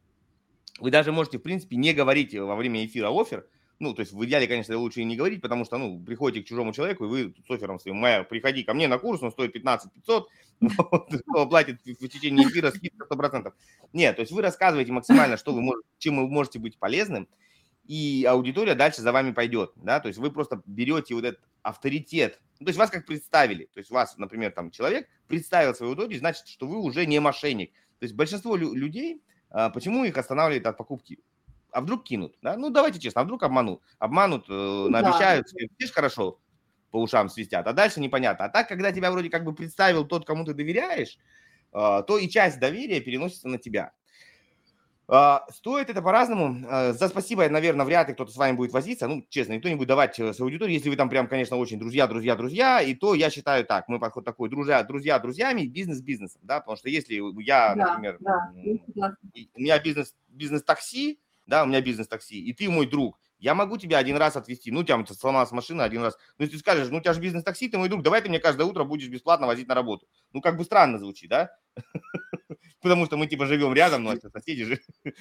Вы даже можете, в принципе, не говорить во время эфира офер, ну, то есть в идеале, конечно, лучше и не говорить, потому что, ну, приходите к чужому человеку, и вы с оффером своим, моя, приходи ко мне на курс, он стоит 15 500, кто платит в течение эфира скидка 100%. Нет, то есть вы рассказываете максимально, что вы можете, чем вы можете быть полезным, и аудитория дальше за вами пойдет, да, то есть вы просто берете вот этот авторитет, ну, то есть вас как представили, то есть вас, например, там человек представил свою аудиторию, значит, что вы уже не мошенник. То есть большинство людей, а, почему их останавливает от покупки? А вдруг кинут, да? Ну, давайте честно, а вдруг обманут? Обманут, э, наобещают, да. видишь, хорошо, по ушам свистят, а дальше непонятно. А так, когда тебя вроде как бы представил тот, кому ты доверяешь, а, то и часть доверия переносится на тебя. А, стоит это по-разному. А, за спасибо, наверное, вряд ли кто-то с вами будет возиться. Ну, честно, никто не будет давать э, свою аудиторию. Если вы там прям, конечно, очень друзья, друзья, друзья, и то я считаю так. Мы подход такой, друзья, друзья друзьями, бизнес бизнесом, да, потому что если я, да, например, да, у меня бизнес, бизнес-такси, да, у меня бизнес-такси, и ты мой друг, я могу тебя один раз отвезти. Ну, у тебя сломалась машина один раз. Ну, если ты скажешь, ну, у тебя же бизнес-такси, ты мой друг, давай ты мне каждое утро будешь бесплатно возить на работу. Ну, как бы странно звучит, да? потому что мы типа живем рядом, но это соседи же.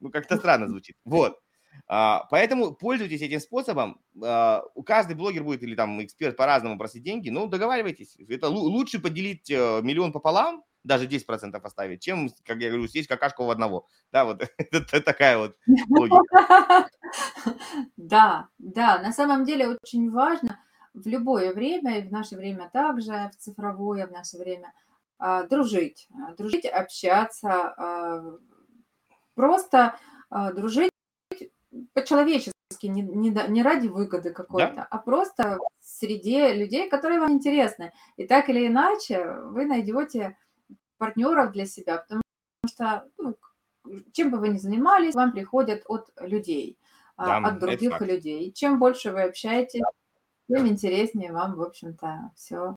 ну, как-то странно звучит. Вот. А, поэтому пользуйтесь этим способом. А, у каждый блогер будет или там эксперт по-разному просить деньги. Ну, договаривайтесь. Это лучше поделить э, миллион пополам, даже 10% оставить, чем, как я говорю, съесть какашку в одного. Да, вот это такая вот логика. Да, да, на самом деле очень важно в любое время, и в наше время также, в цифровое, в наше время – а, дружить, а, дружить, общаться, а, просто дружить по-человечески, не, не, не ради выгоды какой-то, да? а просто среди людей, которые вам интересны. И так или иначе вы найдете партнеров для себя, потому что ну, чем бы вы ни занимались, вам приходят от людей, да, от других людей. Чем больше вы общаетесь, тем интереснее вам, в общем-то, все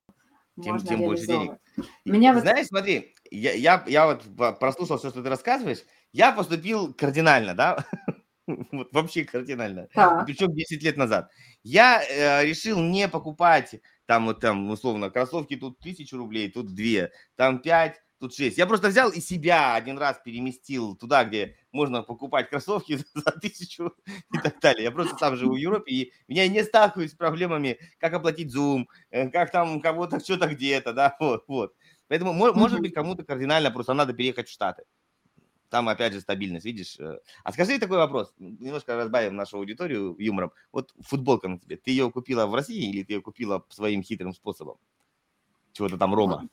тем, тем больше денег. Меня вот... Знаешь, смотри, я, я, я вот прослушал все, что ты рассказываешь, я поступил кардинально, да, вот вообще кардинально, так. причем 10 лет назад. Я э, решил не покупать там вот там условно кроссовки тут тысячу рублей, тут две, там пять, тут 6. Я просто взял и себя один раз переместил туда, где можно покупать кроссовки за тысячу и так далее. Я просто сам живу в Европе, и меня не сталкиваюсь с проблемами, как оплатить Zoom, э, как там кого-то что-то где-то, да, вот, вот. Поэтому, может быть, кому-то кардинально просто надо переехать в Штаты. Там, опять же, стабильность, видишь. Э. А скажи такой вопрос, немножко разбавим нашу аудиторию юмором. Вот футболка на тебе, ты ее купила в России или ты ее купила своим хитрым способом? Чего-то там Рома.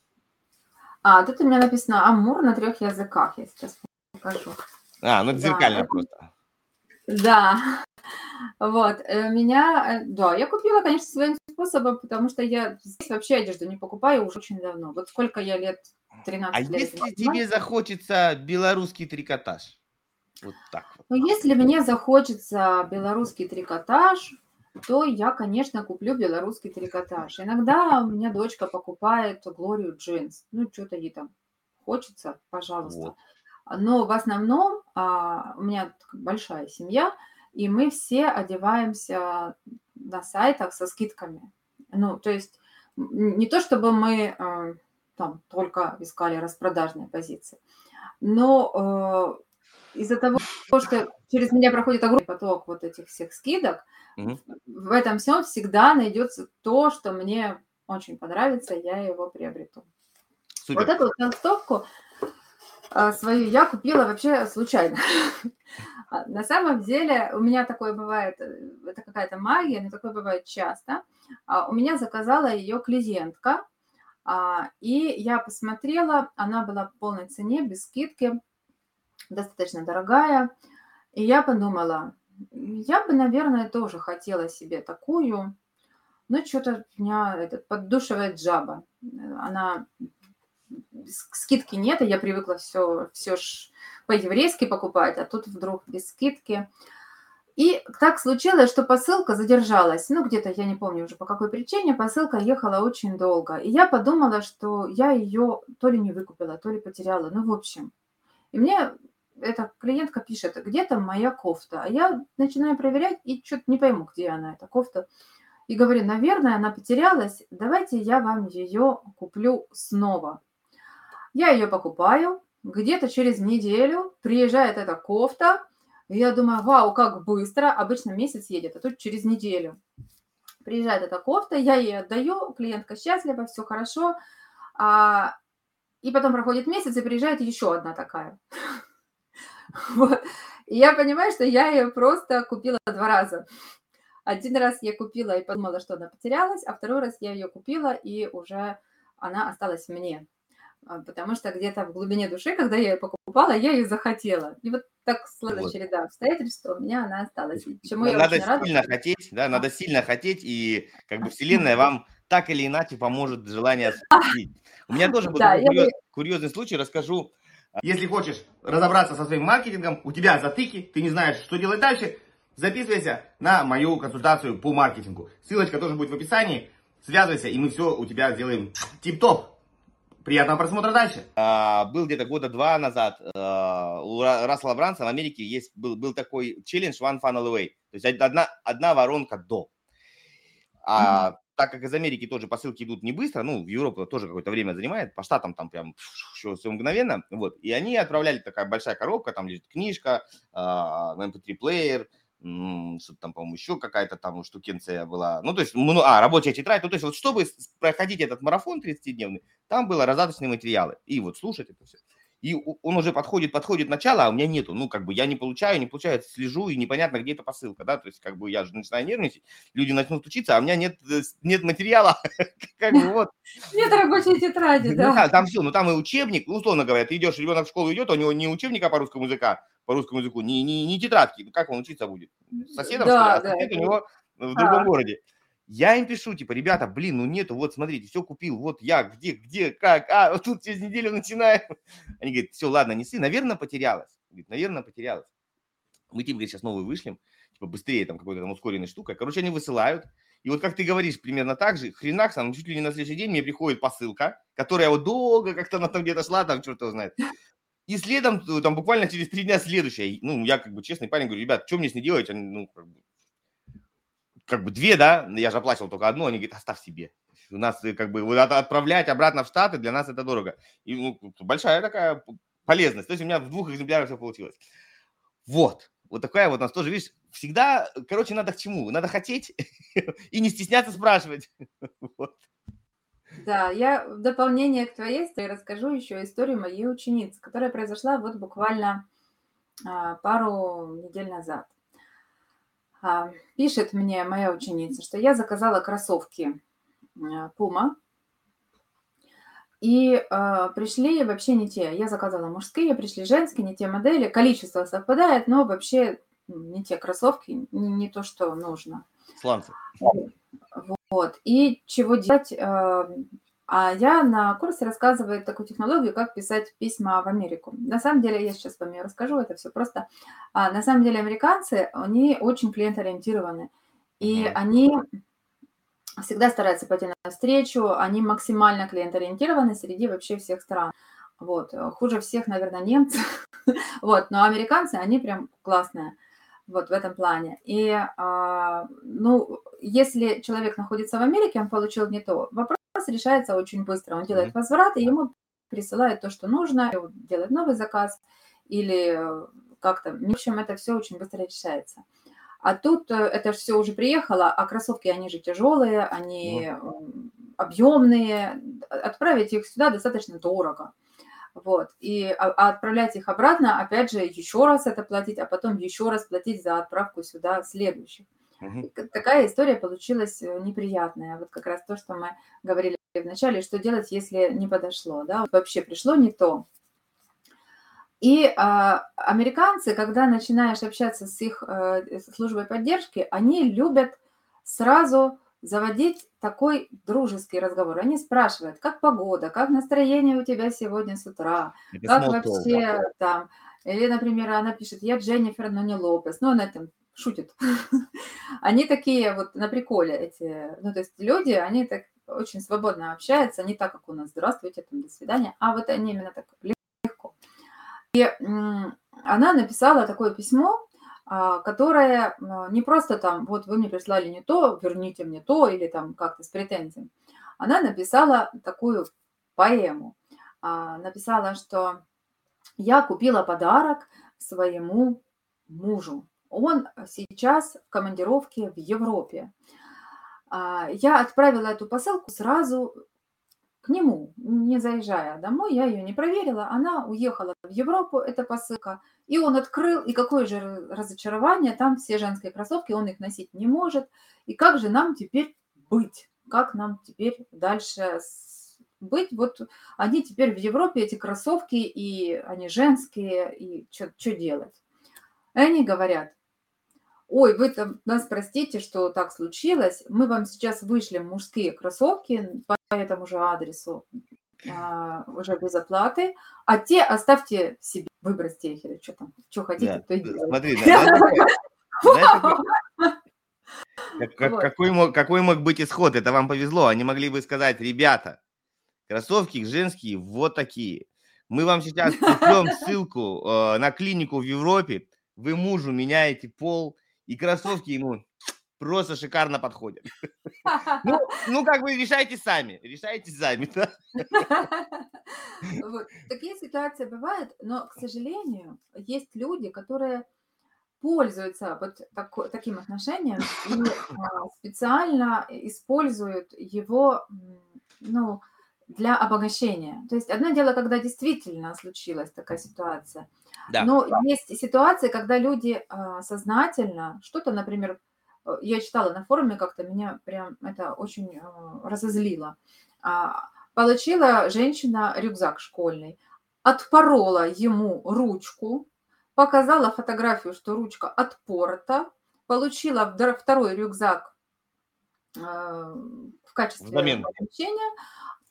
А, тут у меня написано «Амур на трех языках». Я сейчас покажу. А, ну это зеркально да. просто. Да. Вот, э, меня, э, да, я купила, конечно, своим способом, потому что я здесь вообще одежду не покупаю уже очень давно. Вот сколько я лет, 13 а лет. А если тебе захочется белорусский трикотаж? Вот так вот. Ну, если мне захочется белорусский трикотаж, то я, конечно, куплю белорусский трикотаж. Иногда у меня дочка покупает Глорию джинс. Ну, что-то ей там хочется, пожалуйста. Вот. Но в основном а, у меня большая семья, и мы все одеваемся на сайтах со скидками. Ну, то есть не то, чтобы мы э, там только искали распродажные позиции, но э, из-за того, что через меня проходит огромный поток вот этих всех скидок, Угу. В этом всем всегда найдется то, что мне очень понравится, я его приобрету. Супер. Вот эту вот толстовку а, свою я купила вообще случайно. А, на самом деле у меня такое бывает, э, это какая-то магия, но такое бывает часто. А, у меня заказала ее клиентка, и я посмотрела, она была в полной цене, без скидки, достаточно дорогая. И я подумала, я бы, наверное, тоже хотела себе такую, но что-то меня этот, поддушивает жаба. Она скидки нет, и я привыкла все, все ж по-еврейски покупать, а тут вдруг без скидки. И так случилось, что посылка задержалась. Ну, где-то, я не помню уже по какой причине, посылка ехала очень долго. И я подумала, что я ее то ли не выкупила, то ли потеряла. Ну, в общем. И мне эта клиентка пишет, где там моя кофта? А я начинаю проверять и что-то не пойму, где она, эта кофта. И говорю, наверное, она потерялась, давайте я вам ее куплю снова. Я ее покупаю, где-то через неделю приезжает эта кофта, и я думаю, вау, как быстро, обычно месяц едет, а тут через неделю. Приезжает эта кофта, я ей отдаю, клиентка счастлива, все хорошо, а, и потом проходит месяц, и приезжает еще одна такая. Вот. И я понимаю, что я ее просто купила два раза. Один раз я купила и подумала, что она потерялась, а второй раз я ее купила, и уже она осталась мне. А, потому что где-то в глубине души, когда я ее покупала, я ее захотела. И вот так сложилась вот. череда обстоятельств, что у меня она осталась. Чему я надо сильно рада. хотеть, да, надо сильно хотеть, и как бы вселенная вам так или иначе поможет желание осуществить. У меня тоже был да, я... курьезный случай расскажу. Если хочешь разобраться со своим маркетингом, у тебя затыки, ты не знаешь, что делать дальше, записывайся на мою консультацию по маркетингу. Ссылочка тоже будет в описании. Связывайся, и мы все у тебя сделаем тип-топ. Приятного просмотра дальше. А, был где-то года два назад а, у Рассела Бранса в Америке есть, был, был такой челлендж One Funnel Away. То есть одна, одна воронка до. А. Так как из Америки тоже посылки идут не быстро, ну, в Европу тоже какое-то время занимает, по штатам там прям все, мгновенно, вот. И они отправляли такая большая коробка, там лежит книжка, MP3-плеер, что-то там, по-моему, еще какая-то там штукенция была. Ну, то есть, ну, а, рабочая тетрадь. Ну, то есть, вот чтобы проходить этот марафон 30-дневный, там было раздаточные материалы. И вот слушать это все. И он уже подходит, подходит начало, а у меня нету. Ну, как бы я не получаю, не получаю, слежу, и непонятно, где эта посылка, да, то есть, как бы я же начинаю нервничать, люди начнут учиться, а у меня нет, э, нет материала, как бы вот. Нет рабочей тетради, ну да. Там все, ну там и учебник, ну, условно говоря, ты идешь, ребенок в школу идет, у него не учебника по русскому языку, по русскому языку, не, не, не тетрадки, как он учиться будет? Соседом, да? А сосед у него в другом городе. Я им пишу, типа, ребята, блин, ну нету, вот смотрите, все купил, вот я, где, где, как, а, вот тут через неделю начинаем. Они говорят, все, ладно, неси, наверное, потерялась. Говорит, наверное, потерялась. Мы тебе, говорит, сейчас новую вышлем, типа, быстрее, там, какой-то там ускоренной штукой. Короче, они высылают, и вот как ты говоришь, примерно так же, хренак, сам, чуть ли не на следующий день мне приходит посылка, которая вот долго как-то она там где-то шла, там, черт его знает. И следом, там, буквально через три дня следующая, ну, я как бы честный парень говорю, ребят, что мне с ней делать? Они, ну, как бы, как бы две, да, я же оплачивал только одну, они говорят, оставь себе. У нас э, как бы отправлять обратно в Штаты для нас это дорого. И ну, большая такая полезность. То есть у меня в двух экземплярах все получилось. Вот. Вот такая вот у нас тоже, видишь, всегда, короче, надо к чему? Надо хотеть и не стесняться спрашивать. Да, я в дополнение к твоей истории расскажу еще историю моей ученицы, которая произошла вот буквально а, пару недель назад. А, пишет мне моя ученица, что я заказала кроссовки Puma, и э, пришли вообще не те. Я заказала мужские, пришли женские, не те модели. Количество совпадает, но вообще не те кроссовки, не, не то, что нужно. Сланцы. Вот. И чего делать? Э, а я на курсе рассказываю такую технологию, как писать письма в Америку. На самом деле, я сейчас вам ее расскажу, это все просто. А, на самом деле, американцы, они очень клиент-ориентированы. И они всегда стараются пойти на встречу, они максимально клиент-ориентированы среди вообще всех стран. Вот. Хуже всех, наверное, немцы. вот. Но американцы, они прям классные вот в этом плане. И, а, ну, если человек находится в Америке, он получил не то, вопрос решается очень быстро. Он делает возврат, и ему присылают то, что нужно, делает новый заказ или э, как-то. В общем, это все очень быстро решается. А тут э, это все уже приехало, а кроссовки, они же тяжелые, они объемные. Отправить их сюда достаточно дорого. Вот. И а, а отправлять их обратно, опять же, еще раз это платить, а потом еще раз платить за отправку сюда следующих. Угу. Такая история получилась э, неприятная. Вот как раз то, что мы говорили вначале, что делать, если не подошло, да, вообще пришло не то. И а, американцы, когда начинаешь общаться с их а, службой поддержки, они любят сразу заводить такой дружеский разговор. Они спрашивают, как погода, как настроение у тебя сегодня с утра, Это как вообще там. Или, например, она пишет, я Дженнифер, но не Лопес. Ну, она там шутит. Они такие вот на приколе эти, ну, то есть люди, они так очень свободно общаются, не так, как у нас, здравствуйте, там, до свидания, а вот они именно так легко. И она написала такое письмо, а, которая не просто там, вот вы мне прислали не то, верните мне то, или там как-то с претензией. Она написала такую поэму. А, написала, что я купила подарок своему мужу. Он сейчас в командировке в Европе. А, я отправила эту посылку сразу к нему, не заезжая домой, я ее не проверила, она уехала в Европу, эта посылка, и он открыл, и какое же разочарование, там все женские кроссовки, он их носить не может, и как же нам теперь быть, как нам теперь дальше быть, вот они теперь в Европе, эти кроссовки, и они женские, и что делать? И они говорят, ой, вы там нас простите, что так случилось, мы вам сейчас вышлем мужские кроссовки по этому же адресу. а, уже без оплаты, а те оставьте себе, выбросьте их или что там, что хотите, да. то и делайте. Смотри, как, вот. какой, мог, какой мог быть исход? Это вам повезло. Они могли бы сказать, ребята, кроссовки женские вот такие. Мы вам сейчас пришлем ссылку э, на клинику в Европе. Вы мужу меняете пол, и кроссовки ему просто шикарно подходят. Ну, ну, как вы решайте сами, решайте сами. Да? Вот. Такие ситуации бывают, но, к сожалению, есть люди, которые пользуются вот так, таким отношением и а, специально используют его, ну, для обогащения. То есть одно дело, когда действительно случилась такая ситуация, да. но есть ситуации, когда люди а, сознательно что-то, например, э, я читала на форуме как-то, меня прям это очень а, разозлило. Получила женщина рюкзак школьный, отпорола ему ручку, показала фотографию, что ручка отпорта, получила второй рюкзак в качестве помещения,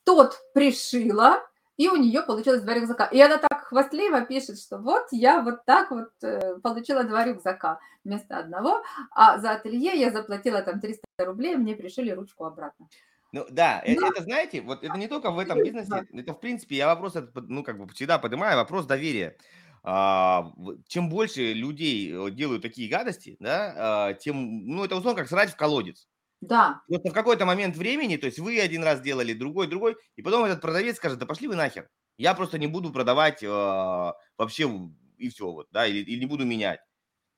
тот пришила, и у нее получилось два рюкзака. И она так хвастливо пишет, что вот я вот так вот э, получила два рюкзака вместо одного, а за ателье я заплатила там 300 рублей, мне пришили ручку обратно. Ну да, Но... это, это, знаете, вот это не только в этом бизнесе, это в принципе, я вопрос, ну как бы всегда поднимаю, вопрос доверия. А, чем больше людей э, делают такие гадости, да, а, тем, ну, это условно как срать в колодец. Да. Вот в какой-то момент времени, то есть вы один раз делали, другой, другой, и потом этот продавец скажет, да пошли вы нахер, я просто не буду продавать э, вообще и все, вот, да, или, или не буду менять.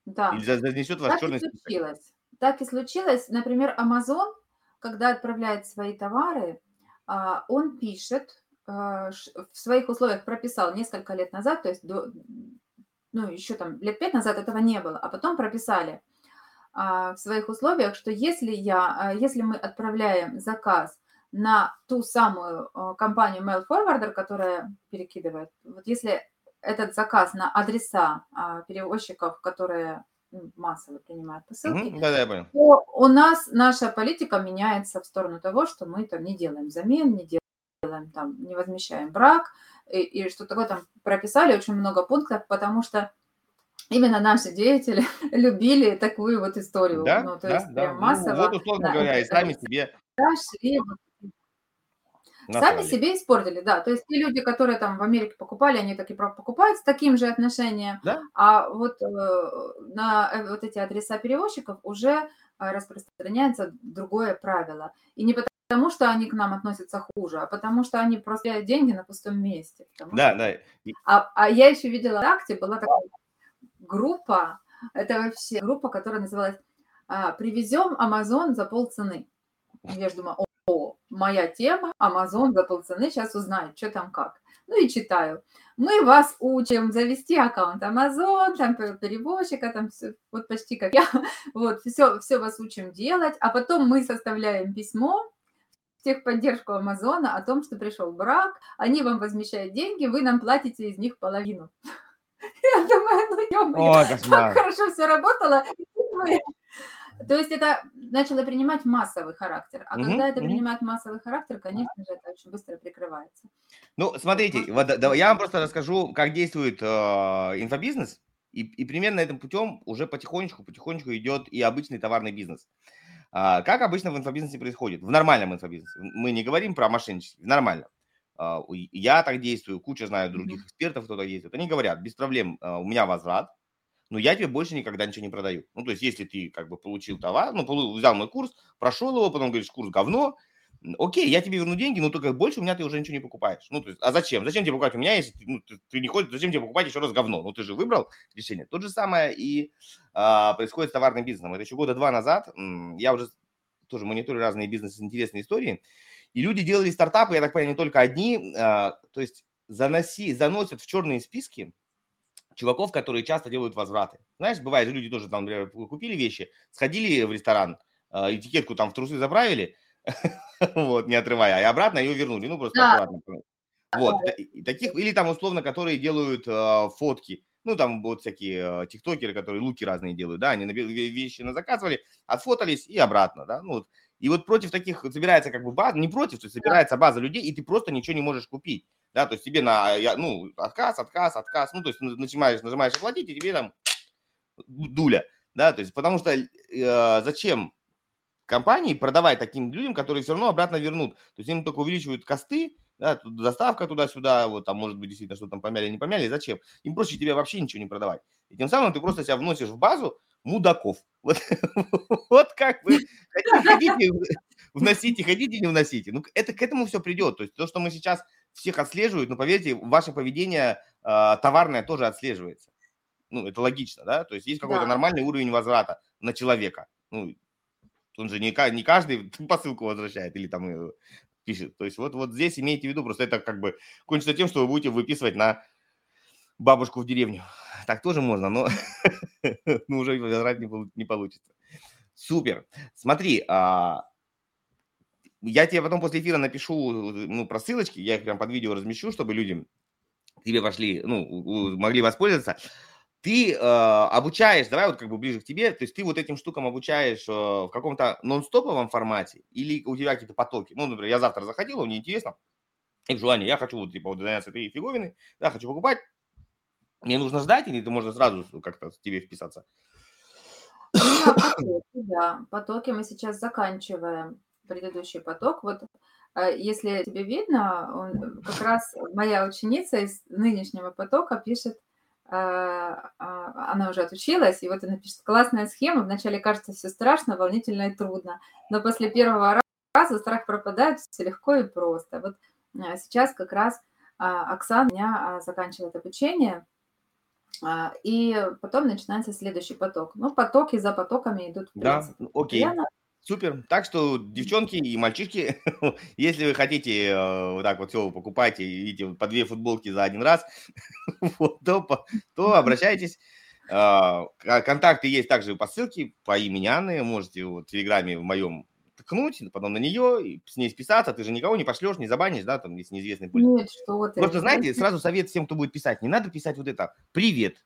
Да. Или занесет вас так черный и случилось. Так и случилось. Например, Amazon, когда отправляет свои товары, а, он пишет, а, в своих условиях прописал несколько лет назад, то есть до, ну, еще там лет пять назад этого не было, а потом прописали а, в своих условиях, что если, я, а, если мы отправляем заказ на ту самую компанию Mail Forwarder, которая перекидывает, вот если этот заказ на адреса перевозчиков, которые ну, массово принимают посылки, mm-hmm, да, да, я понял. то у нас наша политика меняется в сторону того, что мы там не делаем замен, не делаем делаем, там, не возмещаем брак, и, и что такое там прописали очень много пунктов, потому что именно наши деятели любили такую вот историю. Да, ну, то да, есть да. прям массово. Ну, вот, условно да, говоря, и сами себе... Да, шли, Сами себе испортили, да. То есть те люди, которые там в Америке покупали, они таки покупают с таким же отношением, да? а вот э, на э, вот эти адреса перевозчиков уже э, распространяется другое правило. И не потому что они к нам относятся хуже, а потому что они просто теряют деньги на пустом месте. Да, что... да. А, а я еще видела в акте, была такая группа, это вообще группа, которая называлась а, «Привезем Амазон за полцены». Я же думаю, о, моя тема, Амазон за полцены, сейчас узнаю, что там как. Ну и читаю. Мы вас учим завести аккаунт Amazon, там перевозчика, там все, вот почти как я, вот все, все вас учим делать, а потом мы составляем письмо техподдержку Амазона о том, что пришел брак, они вам возмещают деньги, вы нам платите из них половину. Я думаю, ну ё как хорошо все работало. То есть это начало принимать массовый характер. А когда это принимает массовый характер, конечно же, это очень быстро прикрывается. Ну, смотрите, вот, я вам просто расскажу, как действует э, инфобизнес. И, и примерно этим путем уже потихонечку, потихонечку идет и обычный товарный бизнес. А, как обычно в инфобизнесе происходит? В нормальном инфобизнесе. Мы не говорим про мошенничество, в нормальном. А, я так действую, куча знаю других экспертов, кто так действует. Они говорят, без проблем, а, у меня возврат, но я тебе больше никогда ничего не продаю. Ну, то есть, если ты как бы получил товар, ну, взял мой курс, прошел его, потом говоришь, курс говно, окей, я тебе верну деньги, но только больше у меня ты уже ничего не покупаешь. Ну, то есть, а зачем? Зачем тебе покупать у меня, если ты, ну, ты, ты не хочешь, зачем тебе покупать еще раз говно? Ну, ты же выбрал решение. То же самое и а, происходит с товарным бизнесом. Это еще года два назад, я уже тоже мониторю разные бизнесы, интересные истории, и люди делали стартапы, я так понимаю, не только одни, а, то есть заноси, заносят в черные списки чуваков, которые часто делают возвраты. Знаешь, бывает, люди тоже там, например, купили вещи, сходили в ресторан, а, этикетку там в трусы заправили, вот, не отрывая, и обратно ее вернули, ну, просто аккуратно. Вот, таких, или там условно, которые делают э, фотки, ну, там вот всякие э, тиктокеры, которые луки разные делают, да, они вещи на заказывали, отфотались и обратно, да, ну, вот. И вот против таких собирается как бы база, не против, то есть собирается база людей, и ты просто ничего не можешь купить. Да, то есть тебе на, ну, отказ, отказ, отказ, ну, то есть начинаешь, нажимаешь оплатить, и тебе там дуля, да, то есть потому что э, зачем компании продавать таким людям, которые все равно обратно вернут. То есть им только увеличивают косты, да, доставка туда-сюда, вот там может быть действительно что там помяли, не помяли, зачем? Им проще тебе вообще ничего не продавать. И тем самым ты просто себя вносишь в базу мудаков. Вот, вот как вы хотите, вносите, хотите, не вносите. Ну, это к этому все придет. То есть то, что мы сейчас всех отслеживают, ну, поверьте, ваше поведение э, товарное тоже отслеживается. Ну, это логично, да? То есть есть какой-то да. нормальный уровень возврата на человека. Ну, он же не, не каждый посылку возвращает или там э, пишет. То есть вот, вот здесь имейте в виду, просто это как бы кончится тем, что вы будете выписывать на бабушку в деревню. Так тоже можно, но ну, уже возврат не получится. Супер. Смотри, а, я тебе потом после эфира напишу ну, про ссылочки, я их прям под видео размещу, чтобы люди тебе пошли, ну, могли воспользоваться ты э, обучаешь, давай вот как бы ближе к тебе, то есть ты вот этим штукам обучаешь э, в каком-то нон-стоповом формате или у тебя какие-то потоки? Ну, например, я завтра заходил, мне интересно, и желание, я хочу вот типа вот заняться этой фиговиной, да, хочу покупать, мне нужно ждать или ты можно сразу как-то тебе вписаться? Да, потоки, да, потоки мы сейчас заканчиваем предыдущий поток. Вот э, если тебе видно, он, как раз моя ученица из нынешнего потока пишет а, а, она уже отучилась, и вот она пишет, классная схема, вначале кажется все страшно, волнительно и трудно, но после первого раза страх пропадает, все легко и просто. Вот а, сейчас как раз Оксана у меня заканчивает обучение, и потом начинается следующий поток. Ну, потоки за потоками идут. В принципе. Да, окей. Супер. Так что, девчонки и мальчишки, если вы хотите э, вот так вот все покупать и видите по две футболки за один раз, вот, то, то обращайтесь. Э, контакты есть также по ссылке по имени Анны. Можете в Телеграме в моем ткнуть, потом на нее, и с ней списаться. Ты же никого не пошлешь, не забанишь, да, там, если неизвестный пульт. Нет, что ты. Просто, знаете, сразу совет всем, кто будет писать. Не надо писать вот это «Привет»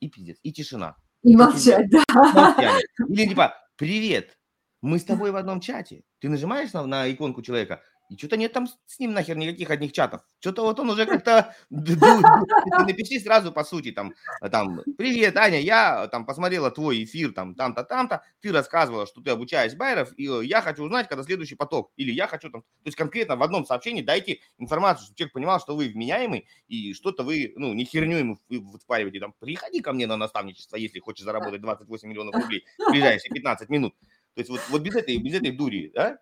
и пиздец, и тишина. И молчать, да. Или типа «Привет, мы с тобой в одном чате. Ты нажимаешь на, на иконку человека, и что-то нет там с ним нахер никаких одних чатов. Что-то вот он уже как-то... Напиши сразу по сути, там, там, привет, Аня, я там посмотрела твой эфир, там, там-то, там-то, ты рассказывала, что ты обучаешь байеров, и э, я хочу узнать, когда следующий поток, или я хочу там... То есть конкретно в одном сообщении дайте информацию, чтобы человек понимал, что вы вменяемый, и что-то вы, ну, не херню ему впариваете, там, приходи ко мне на наставничество, если хочешь заработать 28 миллионов рублей в ближайшие 15 минут. То есть вот, вот без, этой, без этой дури, да?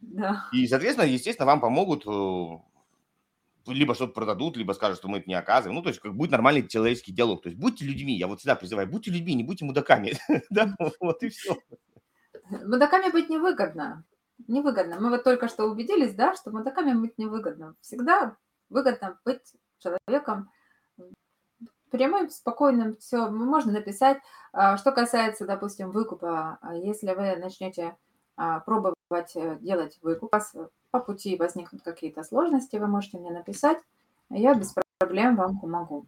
Да. И, соответственно, естественно, вам помогут э, либо что-то продадут, либо скажут, что мы это не оказываем. Ну, то есть, как будет нормальный человеческий диалог. То есть, будьте людьми. Я вот всегда призываю, будьте людьми, не будьте мудаками. да, вот и все. Мудаками быть невыгодно. Невыгодно. Мы вот только что убедились, да, что мудаками быть невыгодно. Всегда выгодно быть человеком прямым, спокойным, все, можно написать. А, что касается, допустим, выкупа, а, если вы начнете а, пробовать э, делать выкуп, по пути возникнут какие-то сложности, вы можете мне написать, я без проблем вам помогу.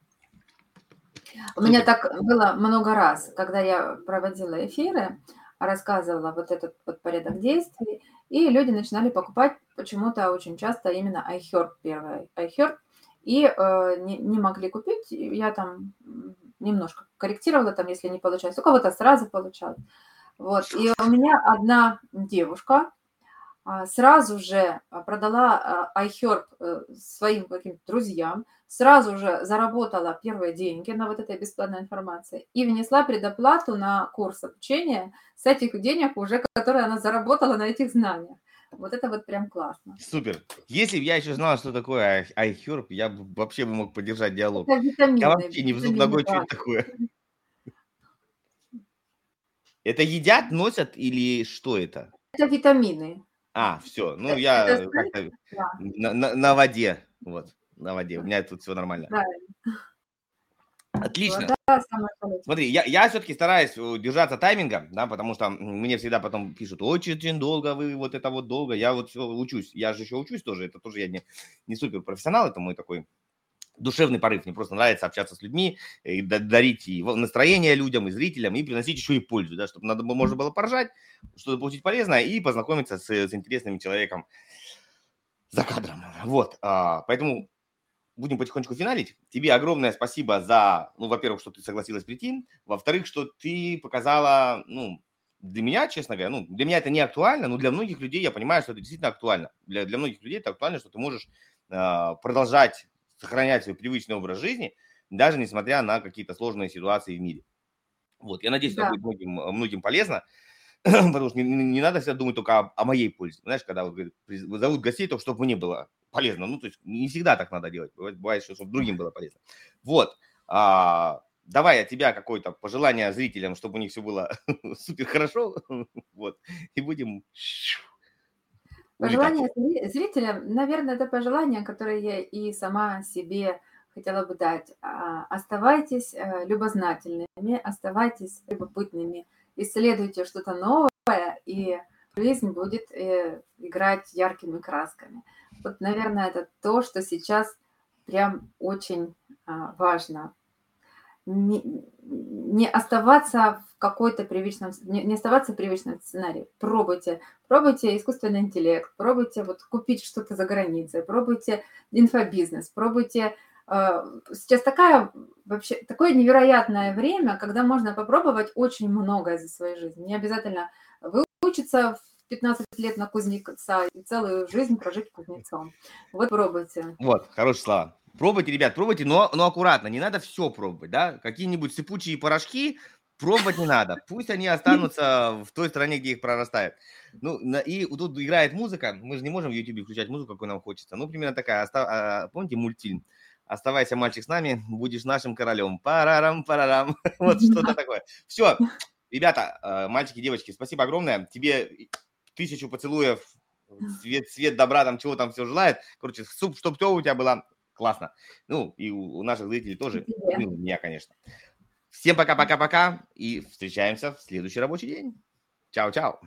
У меня так было много раз, когда я проводила эфиры, рассказывала вот этот вот порядок действий, и люди начинали покупать почему-то очень часто именно iHerb первое. iHerb – и э, не, не могли купить. Я там немножко корректировала, там, если не получалось. У кого-то сразу получалось. Вот. И у меня одна девушка а, сразу же продала а, iHerb э, своим каким-то друзьям, сразу же заработала первые деньги на вот этой бесплатной информации и внесла предоплату на курс обучения с этих денег уже, которые она заработала на этих знаниях. Вот это вот прям классно. Супер. Если бы я еще знала, что такое iHerb, я бы вообще бы мог поддержать диалог. Это витамины. Я вообще не в зуб ногой, что это такое. Это едят, носят или что это? Это витамины. А, все. Ну, это, я это, да. на, на, на воде. Вот, на воде. У меня тут все нормально. Правильно. Отлично. Смотри, я, я все-таки стараюсь э, держаться тайминга, да, потому что мне всегда потом пишут, очень долго вы, вот это вот долго. Я вот все учусь, я же еще учусь тоже, это тоже я не, не супер профессионал, это мой такой душевный порыв, мне просто нравится общаться с людьми, и дарить и настроение людям, и зрителям, и приносить еще и пользу, да, чтобы надо, можно было поржать, что-то получить полезное и познакомиться с, с интересным человеком за кадром. Вот, а, поэтому будем потихонечку финалить. Тебе огромное спасибо за, ну, во-первых, что ты согласилась прийти, во-вторых, что ты показала, ну, для меня, честно говоря, ну, для меня это не актуально, но для многих людей я понимаю, что это действительно актуально. Для, для многих людей это актуально, что ты можешь э, продолжать сохранять свой привычный образ жизни, даже несмотря на какие-то сложные ситуации в мире. Вот, я надеюсь, да. это будет многим, многим полезно, потому что не, не надо всегда думать только о, о моей пользе. Знаешь, когда вот, зовут гостей, то чтобы мне было полезно. Ну, то есть не всегда так надо делать. Бывает, бывает что чтобы другим было полезно. Вот. А, давай от тебя какое-то пожелание зрителям, чтобы у них все было супер хорошо. вот. И будем Пожелание зрителям, наверное, это пожелание, которое я и сама себе хотела бы дать. А, оставайтесь э, любознательными, оставайтесь любопытными, исследуйте что-то новое, и жизнь будет э, играть яркими красками. Вот, наверное, это то, что сейчас прям очень а, важно не, не оставаться в какой-то привычном, не, не оставаться в привычном сценарии. Пробуйте, пробуйте искусственный интеллект, пробуйте вот купить что-то за границей, пробуйте инфобизнес, пробуйте э, Сейчас такая, вообще, такое невероятное время, когда можно попробовать очень многое за свою жизнь. Не обязательно выучиться 15 лет на кузнеца и целую жизнь прожить кузнецом. Вот пробуйте. Вот, хорошие слова. Пробуйте, ребят, пробуйте, но, но аккуратно, не надо все пробовать, да, какие-нибудь сыпучие порошки пробовать не надо, пусть они останутся в той стране, где их прорастают. Ну, и тут играет музыка, мы же не можем в YouTube включать музыку, какой нам хочется, ну, примерно такая, а, помните мультфильм? Оставайся, мальчик, с нами, будешь нашим королем. Парарам, парарам. Вот что-то такое. Все, ребята, э, мальчики, девочки, спасибо огромное. Тебе тысячу поцелуев, свет, свет добра, там чего там все желает. Короче, суп, чтоб все у тебя было классно. Ну, и у, у наших зрителей тоже, ну, у меня, конечно. Всем пока-пока-пока и встречаемся в следующий рабочий день. Чао-чао.